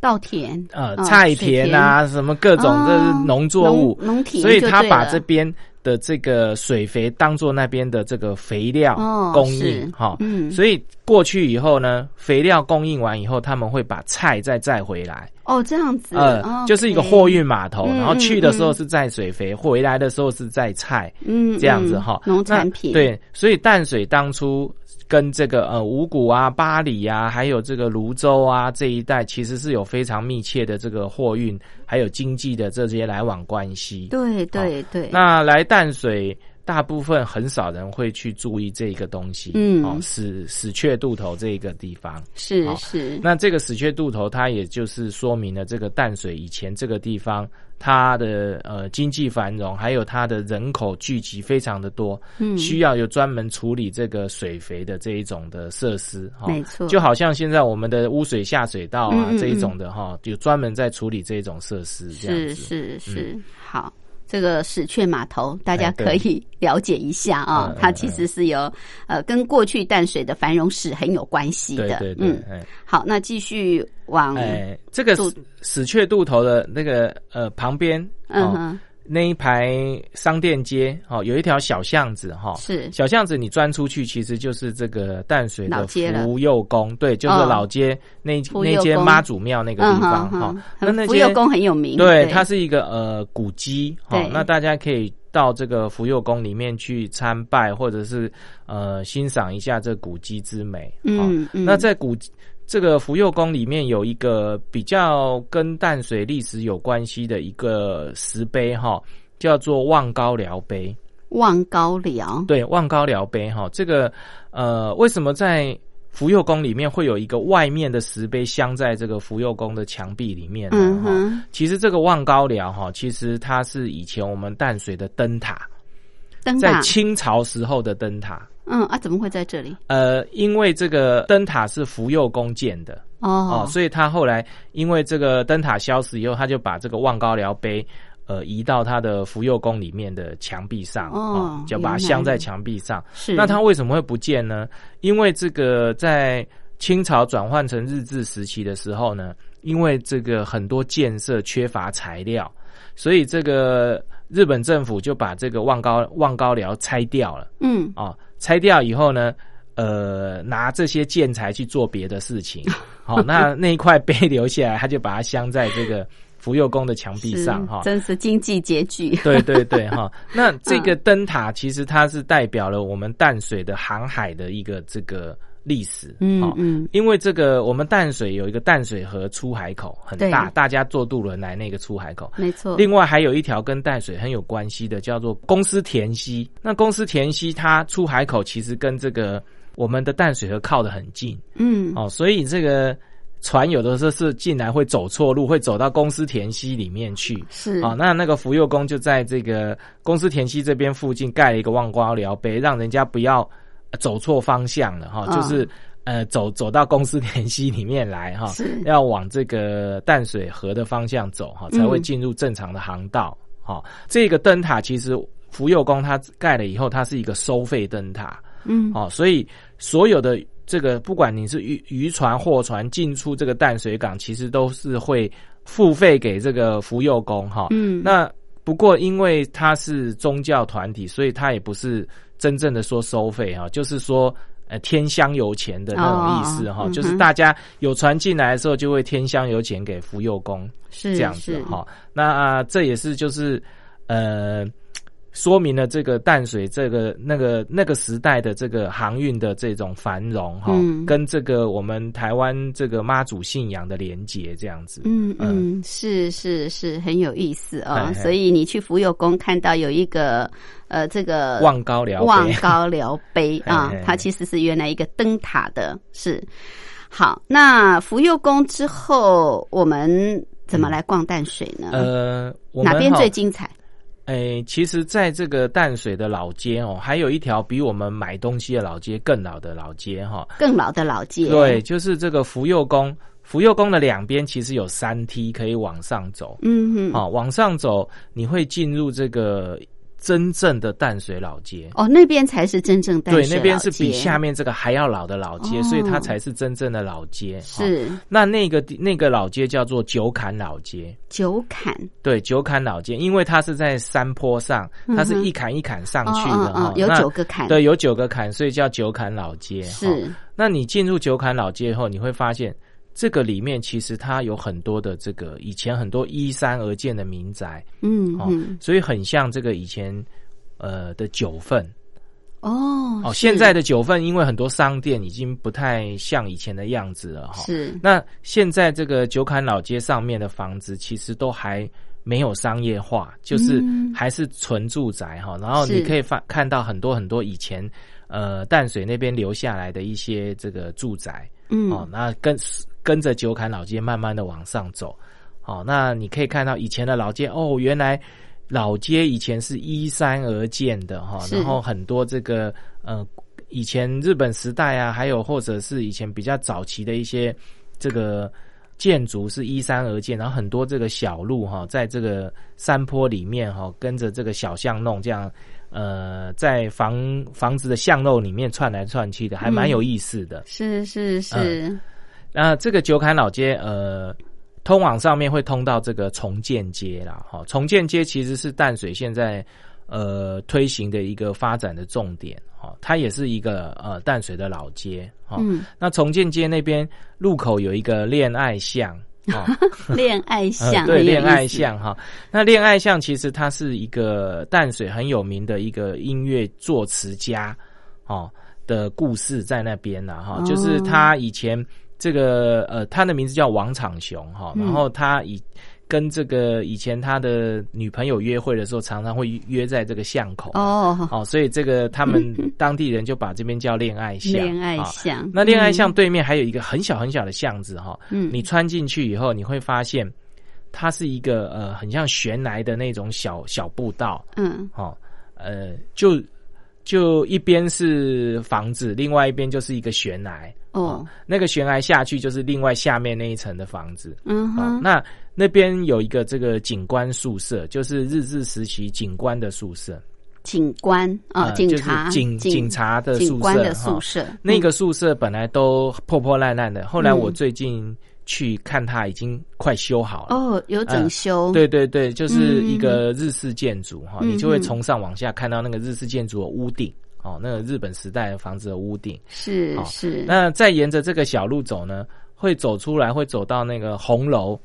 Speaker 1: 稻田，
Speaker 2: 呃，菜田啊，什么各种的农作物，
Speaker 1: 农田，
Speaker 2: 所以他把这边。的这个水肥当做那边的这个肥料供应哈，
Speaker 1: 嗯，
Speaker 2: 所以过去以后呢，肥料供应完以后，他们会把菜再载回来。
Speaker 1: 哦，这样子，
Speaker 2: 呃，就是一个货运码头，然后去的时候是载水肥，回来的时候是载菜，
Speaker 1: 嗯，
Speaker 2: 这样子哈，
Speaker 1: 农产品
Speaker 2: 对，所以淡水当初。跟这个呃五谷啊、巴黎啊，还有这个泸州啊这一带，其实是有非常密切的这个货运还有经济的这些来往关系。
Speaker 1: 对对对。
Speaker 2: 那来淡水，大部分很少人会去注意这个东西。
Speaker 1: 嗯。
Speaker 2: 哦，死死雀渡头这个地方。
Speaker 1: 是是。
Speaker 2: 那这个死雀渡头，它也就是说明了这个淡水以前这个地方。它的呃经济繁荣，还有它的人口聚集非常的多，
Speaker 1: 嗯，
Speaker 2: 需要有专门处理这个水肥的这一种的设施，哈，
Speaker 1: 没错，
Speaker 2: 就好像现在我们的污水下水道啊这一种的哈，就专门在处理这一种设施，这样
Speaker 1: 子，是是是，好。这个死雀码头，大家可以了解一下啊。它其实是有呃，跟过去淡水的繁荣史很有关系的。
Speaker 2: 对对对。
Speaker 1: 好，那继续往
Speaker 2: 哎，这个死死雀渡头的那个呃旁边，
Speaker 1: 嗯哼，
Speaker 2: 那一排商店街哦，有一条小巷子哈，
Speaker 1: 是。
Speaker 2: 小巷子你钻出去，其实就是这个淡水的福佑宫，对，就是
Speaker 1: 哦。
Speaker 2: 老街那那间妈祖庙那个地方哈。那那
Speaker 1: 福佑宫很有名，
Speaker 2: 对，它是一个呃古迹哈
Speaker 1: 对，
Speaker 2: 那大家可以到这个福佑宫里面去参拜，或者是呃欣赏一下这古迹之美。哈。
Speaker 1: 嗯嗯，
Speaker 2: 那在古这个福佑宫里面有一个比较跟淡水历史有关系的一个石碑哈，叫做望高寮碑。
Speaker 1: 望高寮，
Speaker 2: 对，望高寮碑哈，这个呃，为什么在福佑宫里面会有一个外面的石碑镶在这个福佑宫的墙壁里面呢？哈、其实这个望高寮哈，其实它是以前我们淡水的灯塔，
Speaker 1: 灯塔，
Speaker 2: 在清朝时候的灯塔。
Speaker 1: 嗯啊，怎么会在这里？
Speaker 2: 呃，因为这个灯塔是福佑宫建的哦
Speaker 1: 哦，
Speaker 2: 所以他后来因为这个灯塔消失以后，他就把这个望高寮碑。呃，移到他的福佑宫里面的墙壁上，
Speaker 1: 哦
Speaker 2: 就把它镶在墙壁上。
Speaker 1: 是
Speaker 2: 那它为什么会不见呢？因为这个在清朝转换成日治时期的时候呢，因为这个很多建设缺乏材料，所以这个日本政府就把这个望高望高寮拆掉了
Speaker 1: 嗯
Speaker 2: 啊、拆掉以后呢，呃，拿这些建材去做别的事情。好、那那一块碑留下来，他就把它镶在这个 福佑宫的墙壁上哈。
Speaker 1: 真是经济拮据，
Speaker 2: 对对对哈，那这个灯塔其实它是代表了我们淡水的航海的一个这个历史，哦
Speaker 1: 嗯嗯，
Speaker 2: 因为这个我们淡水有一个淡水河出海口很大，大家坐渡轮来那个出海口。
Speaker 1: 没错，
Speaker 2: 另外还有一条跟淡水很有关系的，叫做公司田溪。那公司田溪它出海口其实跟这个我们的淡水河靠得很近
Speaker 1: 嗯
Speaker 2: 哦，所以这个船有的时候是进来会走错路，会走到公司田溪里面去。
Speaker 1: 是
Speaker 2: 啊、那那个福佑宫就在这个公司田溪这边附近盖了一个望光寮碑，让人家不要呃走错方向了哈、
Speaker 1: 嗯
Speaker 2: 就是呃走走到公司田溪里面来哈、要往这个淡水河的方向走哈、
Speaker 1: 嗯
Speaker 2: 才会进入正常的航道。哈、这个灯塔其实福佑宫它盖了以后，它是一个收费灯塔。
Speaker 1: 嗯
Speaker 2: 哦，所以所有的这个，不管你是渔渔船、货船进出这个淡水港，其实都是会付费给这个福佑宫哈。
Speaker 1: 嗯
Speaker 2: 那不过因为它是宗教团体，所以它也不是真正的说收费哈，就是说。呃，天香油钱的那种意思哈，就是大家有船进来的时候，就会天香油钱给福佑宫，
Speaker 1: 是
Speaker 2: 这样子哈。那、啊这也是就是呃，说明了这个淡水这个那个那个时代的这个航运的这种繁荣哈，
Speaker 1: 嗯
Speaker 2: 跟这个我们台湾这个妈祖信仰的连结这样子。
Speaker 1: 嗯嗯，是是是很有意思哦、
Speaker 2: 嘿嘿
Speaker 1: 所以你去福佑宫看到有一个呃这个
Speaker 2: 望高寮
Speaker 1: 望高寮碑 啊它其实是原来一个灯塔的，是。好，那福佑宫之后，我们怎么来逛淡水呢？
Speaker 2: 呃，我
Speaker 1: 哪边最精彩？
Speaker 2: 诶，其实，在这个淡水的老街哦，还有一条比我们买东西的老街更老的老街哈。
Speaker 1: 更老的老街，
Speaker 2: 对，，就是这个福佑宫。福佑宫的两边其实有三梯可以往上走，
Speaker 1: 嗯哼，
Speaker 2: 好、往上走你会进入这个真正的淡水老街。
Speaker 1: 哦，那边才是真正淡水
Speaker 2: 对，
Speaker 1: 水
Speaker 2: 那边是比下面这个还要老的老街，
Speaker 1: 哦。
Speaker 2: 所以它才是真正的老街。哦
Speaker 1: 是
Speaker 2: 那那个那个老街叫做九坎老街，
Speaker 1: 九坎。
Speaker 2: 对，九坎老街，因为它是在山坡上，它是一坎一坎上
Speaker 1: 哦
Speaker 2: 去的哈、
Speaker 1: 哦哦有九个坎，
Speaker 2: 对，有九个坎，所以叫九坎老街。哈
Speaker 1: 是
Speaker 2: 那你进入九坎老街后，你会发现这个里面其实它有很多的这个以前很多依山而建的民宅，哦
Speaker 1: 嗯哦，
Speaker 2: 所以很像这个以前呃的九份。
Speaker 1: 哦
Speaker 2: 哦，
Speaker 1: 是
Speaker 2: 现在的九份因为很多商店已经不太像以前的样子了哈。
Speaker 1: 是
Speaker 2: 那现在这个九坎老街上面的房子其实都还没有商业化，就是
Speaker 1: 嗯
Speaker 2: 还是纯住宅哈。然后你可以发看到很多很多以前呃淡水那边留下来的一些这个住宅
Speaker 1: 嗯
Speaker 2: 哦，那跟跟着九坎老街慢慢的往上走。哦，那你可以看到以前的老街哦，原来老街以前是依山而建的哈，
Speaker 1: 是
Speaker 2: 然后很多这个呃以前日本时代啊，还有或者是以前比较早期的一些这个建筑是依山而建，然后很多这个小路哈，在这个山坡里面哈，跟着这个小巷弄这样。呃，在房房子的巷弄里面串来串去的，还蛮有意思的。
Speaker 1: 是是是，
Speaker 2: 那这个九坎老街，呃，通往上面会通到这个重建街啦，哈，重建街其实是淡水现在呃推行的一个发展的重点，哈，它也是一个呃淡水的老街，哈，
Speaker 1: 嗯，
Speaker 2: 那重建街那边路口有一个恋爱巷，哈，
Speaker 1: 恋爱巷、
Speaker 2: 呃对，恋爱，巷哈。那恋爱巷其实它是一个淡水很有名的一个音乐作词家哦的故事在那边了哈，
Speaker 1: 哦
Speaker 2: 就是他以前这个呃，他的名字叫王长雄哈，
Speaker 1: 嗯。
Speaker 2: 然后他以跟这个以前他的女朋友约会的时候，常常会约在这个巷口
Speaker 1: 哦，
Speaker 2: 哦，所以这个他们 当地人就把这边叫恋爱巷。
Speaker 1: 恋爱
Speaker 2: 啊
Speaker 1: 巷，
Speaker 2: 那恋爱巷
Speaker 1: 嗯。
Speaker 2: 对面还有一个很小很小的巷子哈，
Speaker 1: 嗯。
Speaker 2: 你穿进去以后，你会发现它是一个呃很像悬崖的那种小小步道。
Speaker 1: 嗯。
Speaker 2: 哦，呃，就就一边是房子，另外一边就是一个悬崖。
Speaker 1: 哦，
Speaker 2: 那个悬崖下去就是另外下面那一层的房子。啊、
Speaker 1: 嗯哼，
Speaker 2: 那那边有一个这个警官宿舍，就是日治时期警官的宿舍。
Speaker 1: 警官啊，
Speaker 2: 呃就是
Speaker 1: 警察，
Speaker 2: 警警察的宿舍
Speaker 1: 警官的宿舍，
Speaker 2: 那个宿舍本来都破破烂烂的，后来我
Speaker 1: 嗯
Speaker 2: 最近去看它，已经快修好了。
Speaker 1: 哦，有整修，
Speaker 2: 对对对，就是一个日式建筑哈，
Speaker 1: 嗯
Speaker 2: 你就会从上往下看到那个日式建筑的屋顶哦，那个日本时代的房子的屋顶。好
Speaker 1: 是是，
Speaker 2: 那再沿着这个小路走呢，会走出来，会走到那个红楼，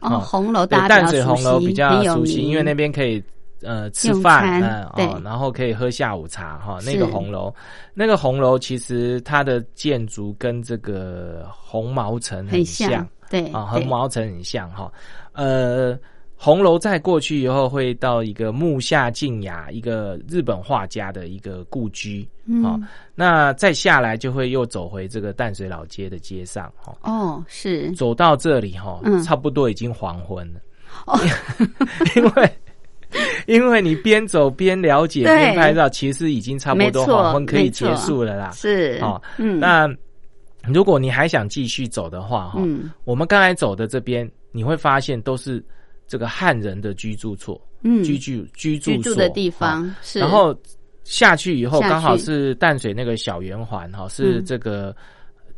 Speaker 1: 哦，红楼
Speaker 2: 对
Speaker 1: 大家
Speaker 2: 淡水红楼比较熟悉，因为那边可以呃吃饭嗯
Speaker 1: 对
Speaker 2: 哦，然后可以喝下午茶哈。那个红楼，那个红楼其实它的建筑跟这个红毛城
Speaker 1: 很
Speaker 2: 像
Speaker 1: 对
Speaker 2: 啊，
Speaker 1: 对
Speaker 2: 红毛城很像哈。呃，红楼再过去以后，会到一个木下静雅，一个日本画家的一个故居啊。
Speaker 1: 嗯
Speaker 2: 那再下来就会又走回这个淡水老街的街上哈。
Speaker 1: 哦是
Speaker 2: 走到这里哈，
Speaker 1: 嗯
Speaker 2: 差不多已经黄昏了。
Speaker 1: 哦
Speaker 2: 因为 因为你边走边了解
Speaker 1: 对。
Speaker 2: 边拍照，其实已经差不多黄昏可以结束了啦。
Speaker 1: 是。
Speaker 2: 哦，
Speaker 1: 嗯。
Speaker 2: 那如果你还想继续走的话，哈、
Speaker 1: 嗯。
Speaker 2: 我们刚才走的这边，你会发现都是这个汉人的居住处、
Speaker 1: 嗯。
Speaker 2: 居住居住
Speaker 1: 居住的地
Speaker 2: 哈
Speaker 1: 方是，
Speaker 2: 然后下去以后，刚好是淡水那个小圆环哈，是
Speaker 1: 嗯。
Speaker 2: 这个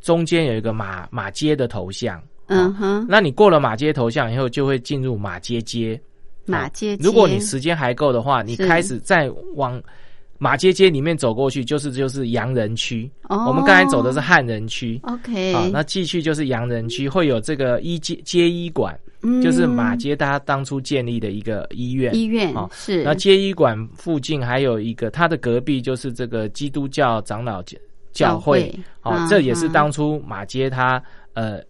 Speaker 2: 中间有一个马马街的头像。
Speaker 1: 嗯哼。
Speaker 2: 那你过了马街头像以后，就会进入马街街。
Speaker 1: 马街街，
Speaker 2: 如果你时间还够的话，你
Speaker 1: 是
Speaker 2: 开始再往马街街里面走过去，就是就是洋人区。
Speaker 1: 哦
Speaker 2: 我们刚才走的是汉人区。
Speaker 1: OK，
Speaker 2: 好，那继续就是洋人区，会有这个医街街医馆，
Speaker 1: 嗯
Speaker 2: 就是马街他当初建立的一个医院。
Speaker 1: 医院
Speaker 2: 哦
Speaker 1: 是
Speaker 2: 那街医馆附近还有一个，它的隔壁就是这个基督教长老教教会哦
Speaker 1: 嗯，
Speaker 2: 这也是
Speaker 1: 嗯
Speaker 2: 当初马街他呃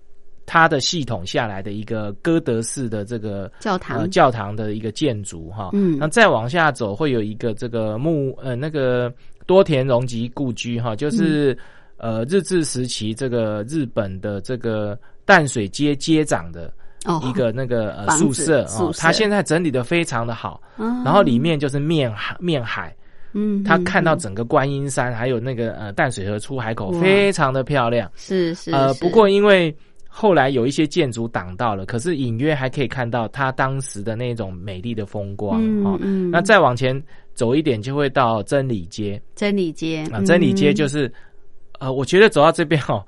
Speaker 2: 它的系统下来的一个哥德式的这个
Speaker 1: 教堂。
Speaker 2: 呃教堂的一个建筑哈。
Speaker 1: 嗯。
Speaker 2: 那再往下走会有一个这个木呃那个多田荣吉故居哈，就是、呃日治时期这个日本的这个淡水街街长的。
Speaker 1: 哦。
Speaker 2: 一个那个呃宿舍哦，
Speaker 1: 宿舍。
Speaker 2: 他现在整理的非常的好，
Speaker 1: 嗯
Speaker 2: 然后里面就是面海面海，
Speaker 1: 嗯
Speaker 2: 他看到
Speaker 1: 嗯
Speaker 2: 整个观音山，还有那个呃淡水河出海口，非常的漂亮。
Speaker 1: 是是
Speaker 2: 呃，
Speaker 1: 是。
Speaker 2: 不过因为后来有一些建筑挡到了，可是隐约还可以看到它当时的那种美丽的风光哦。
Speaker 1: 嗯嗯
Speaker 2: 那再往前走一点，就会到真理街
Speaker 1: 真理街
Speaker 2: 啊。真理街
Speaker 1: 嗯
Speaker 2: 就是，呃，我觉得走到这边哦。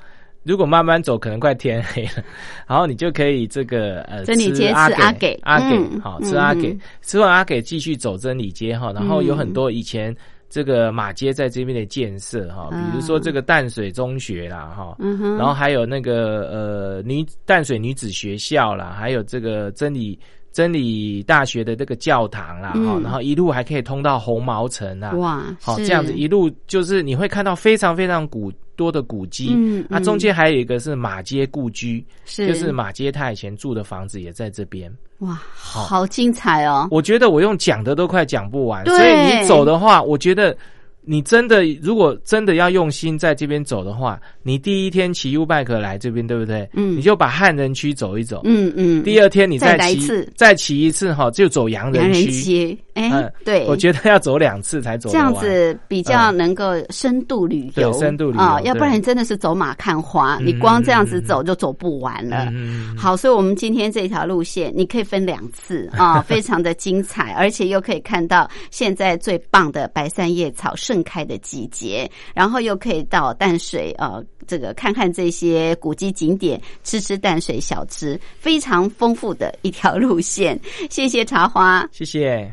Speaker 2: 如果慢慢走，可能快天黑了，然后你就可以这个呃，
Speaker 1: 真理街
Speaker 2: 吃阿
Speaker 1: 给
Speaker 2: 阿给
Speaker 1: 嗯
Speaker 2: 好
Speaker 1: 嗯
Speaker 2: 吃阿给
Speaker 1: 嗯，
Speaker 2: 吃完阿给继续走真理街哈，然后有很
Speaker 1: 嗯
Speaker 2: 多以前这个马街在这边的建设哈，比如说这个淡水中学啦哈，
Speaker 1: 嗯，
Speaker 2: 然后还有那个呃女淡水女子学校啦，还有这个真理真理大学的这个教堂啦，哈、
Speaker 1: 嗯
Speaker 2: 然后一路还可以通到红毛城啊，
Speaker 1: 哇，
Speaker 2: 好
Speaker 1: 是。
Speaker 2: 这样子一路就是你会看到非常非常古多的古迹，啊，
Speaker 1: 嗯。啊
Speaker 2: 中间还有一个是马街故居，
Speaker 1: 是。
Speaker 2: 就是马街他以前住的房子也在这边。
Speaker 1: 哇，好。精彩哦！
Speaker 2: 我觉得我用讲的都快讲不完，所以你走的话，我觉得你真的如果真的要用心在这边走的话，你第一天骑 U bike 来这边，对不对？
Speaker 1: 嗯。
Speaker 2: 你就把汉人区走一走。
Speaker 1: 嗯嗯，
Speaker 2: 第二天你
Speaker 1: 再来一次。
Speaker 2: 再骑一次哈，就走洋
Speaker 1: 洋人
Speaker 2: 人区。
Speaker 1: 街，哎
Speaker 2: 嗯，
Speaker 1: 对，
Speaker 2: 我觉得要走两次才走得
Speaker 1: 这样子比较能够深度旅游，
Speaker 2: 对深度旅游
Speaker 1: 啊，
Speaker 2: 对。
Speaker 1: 要不然真的是走马看花，
Speaker 2: 嗯。
Speaker 1: 你光这样子走就走不完了。
Speaker 2: 嗯，
Speaker 1: 好，所以我们今天这条路线你可以分两次啊，非常的精彩，而且又可以看到现在最棒的白山叶草盛开的季节，然后又可以到淡水呃，这个看看这些古迹景点，吃吃淡水小吃，非常丰富的一条路线。谢谢茶花。
Speaker 2: 谢谢。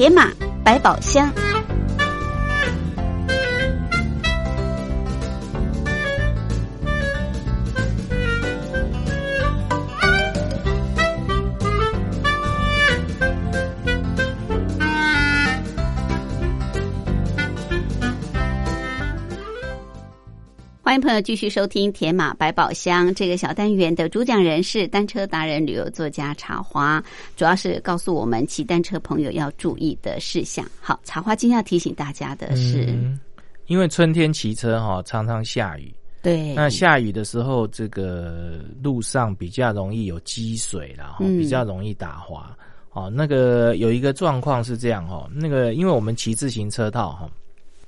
Speaker 1: 铁马百宝箱。欢迎朋友继续收听《铁马百宝箱》这个小单元的主讲人是单车达人、旅游作家茶花，主要是告诉我们骑单车朋友要注意的事项。好，茶花今天要提醒大家的是，
Speaker 2: 嗯因为春天骑车哈、常常下雨，
Speaker 1: 对，
Speaker 2: 那下雨的时候，这个路上比较容易有积水啦，哈、
Speaker 1: 嗯
Speaker 2: 比较容易打滑。哦，那个有一个状况是这样哈、那个因为我们骑自行车道哈、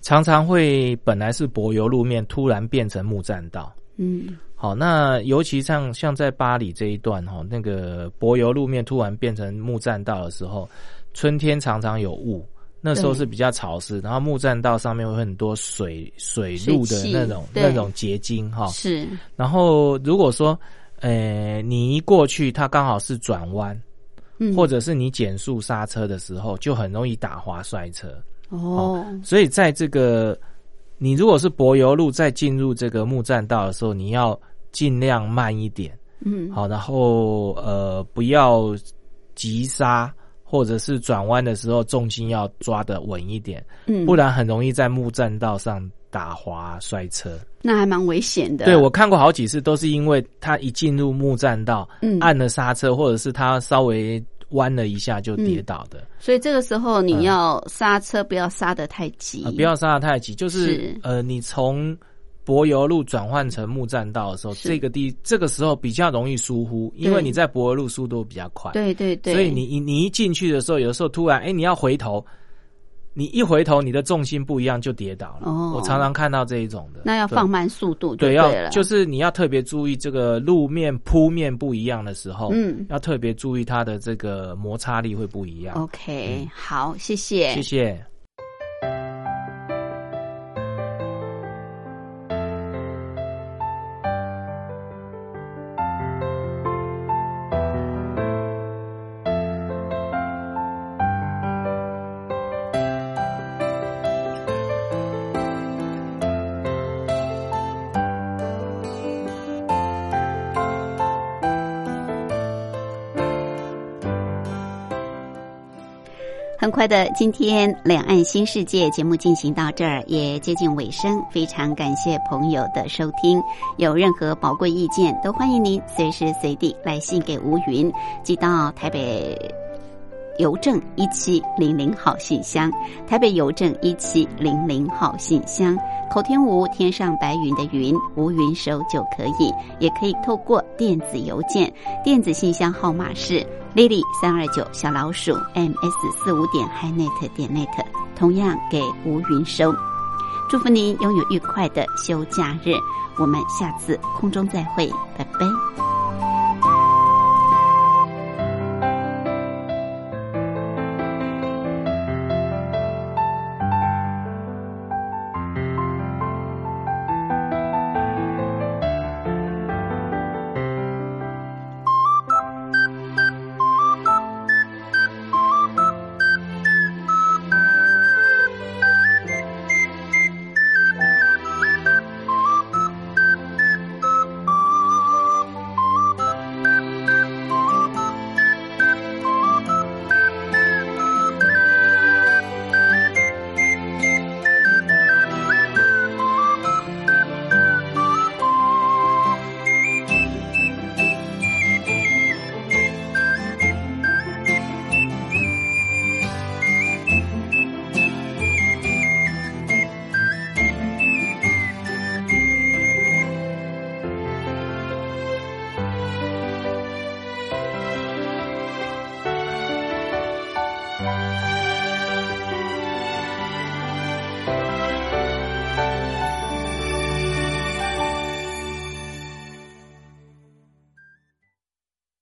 Speaker 2: 常常会本来是柏油路面，突然变成木栈道。
Speaker 1: 嗯
Speaker 2: 好，那尤其像像在巴黎这一段哈，那个柏油路面突然变成木栈道的时候，春天常常有雾，那时候是比较潮湿，然后木栈道上面会有很多水水路的那种那种结晶哈。
Speaker 1: 是
Speaker 2: 然后如果说，呃，你一过去，它刚好是转弯，
Speaker 1: 嗯
Speaker 2: 或者是你减速刹车的时候，就很容易打滑摔车。
Speaker 1: 哦。
Speaker 2: 所以在这个你如果是柏油路再进入这个木栈道的时候，你要尽量慢一点，
Speaker 1: 嗯。
Speaker 2: 好，然后呃不要急刹，或者是转弯的时候重心要抓的稳一点，
Speaker 1: 嗯。
Speaker 2: 不然很容易在木栈道上打滑摔车。
Speaker 1: 那还蛮危险的。
Speaker 2: 对我看过好几次，都是因为他一进入木栈道，
Speaker 1: 嗯。
Speaker 2: 按了刹车，或者是他稍微弯了一下就跌倒的。
Speaker 1: 所以这个时候你要刹车，不要刹得太急，
Speaker 2: 啊，不要刹得太急，就是
Speaker 1: 是。
Speaker 2: 呃，你从柏油路转换成木栈道的时候，这个地这个时候比较容易疏忽，因为你在柏油路速度比较快，
Speaker 1: 对对对，
Speaker 2: 所以你你你一进去的时候，有的时候突然哎你要回头，你一回头你的重心不一样就跌倒了。
Speaker 1: 哦
Speaker 2: 我常常看到这一种的，
Speaker 1: 那要放慢速度
Speaker 2: 对要，就是你要特别注意这个路面铺面不一样的时候，
Speaker 1: 嗯
Speaker 2: 要特别注意它的这个摩擦力会不一样。
Speaker 1: OK，好，谢谢，
Speaker 2: 谢谢。
Speaker 1: 快的，今天两岸新世界节目进行到这儿，也接近尾声。非常感谢朋友的收听，有任何宝贵意见，都欢迎您随时随地来信给吴云，寄到台北邮政一七零零号信箱，台北邮政一七零零号信箱。口天吴，天上白云的云，吴云收就可以，也可以透过电子邮件，电子信箱号码是 lily 三二九小老鼠 ms 四五点 hinet 点 net 同样给吴云收。祝福您拥有愉快的休假日，我们下次空中再会，拜拜。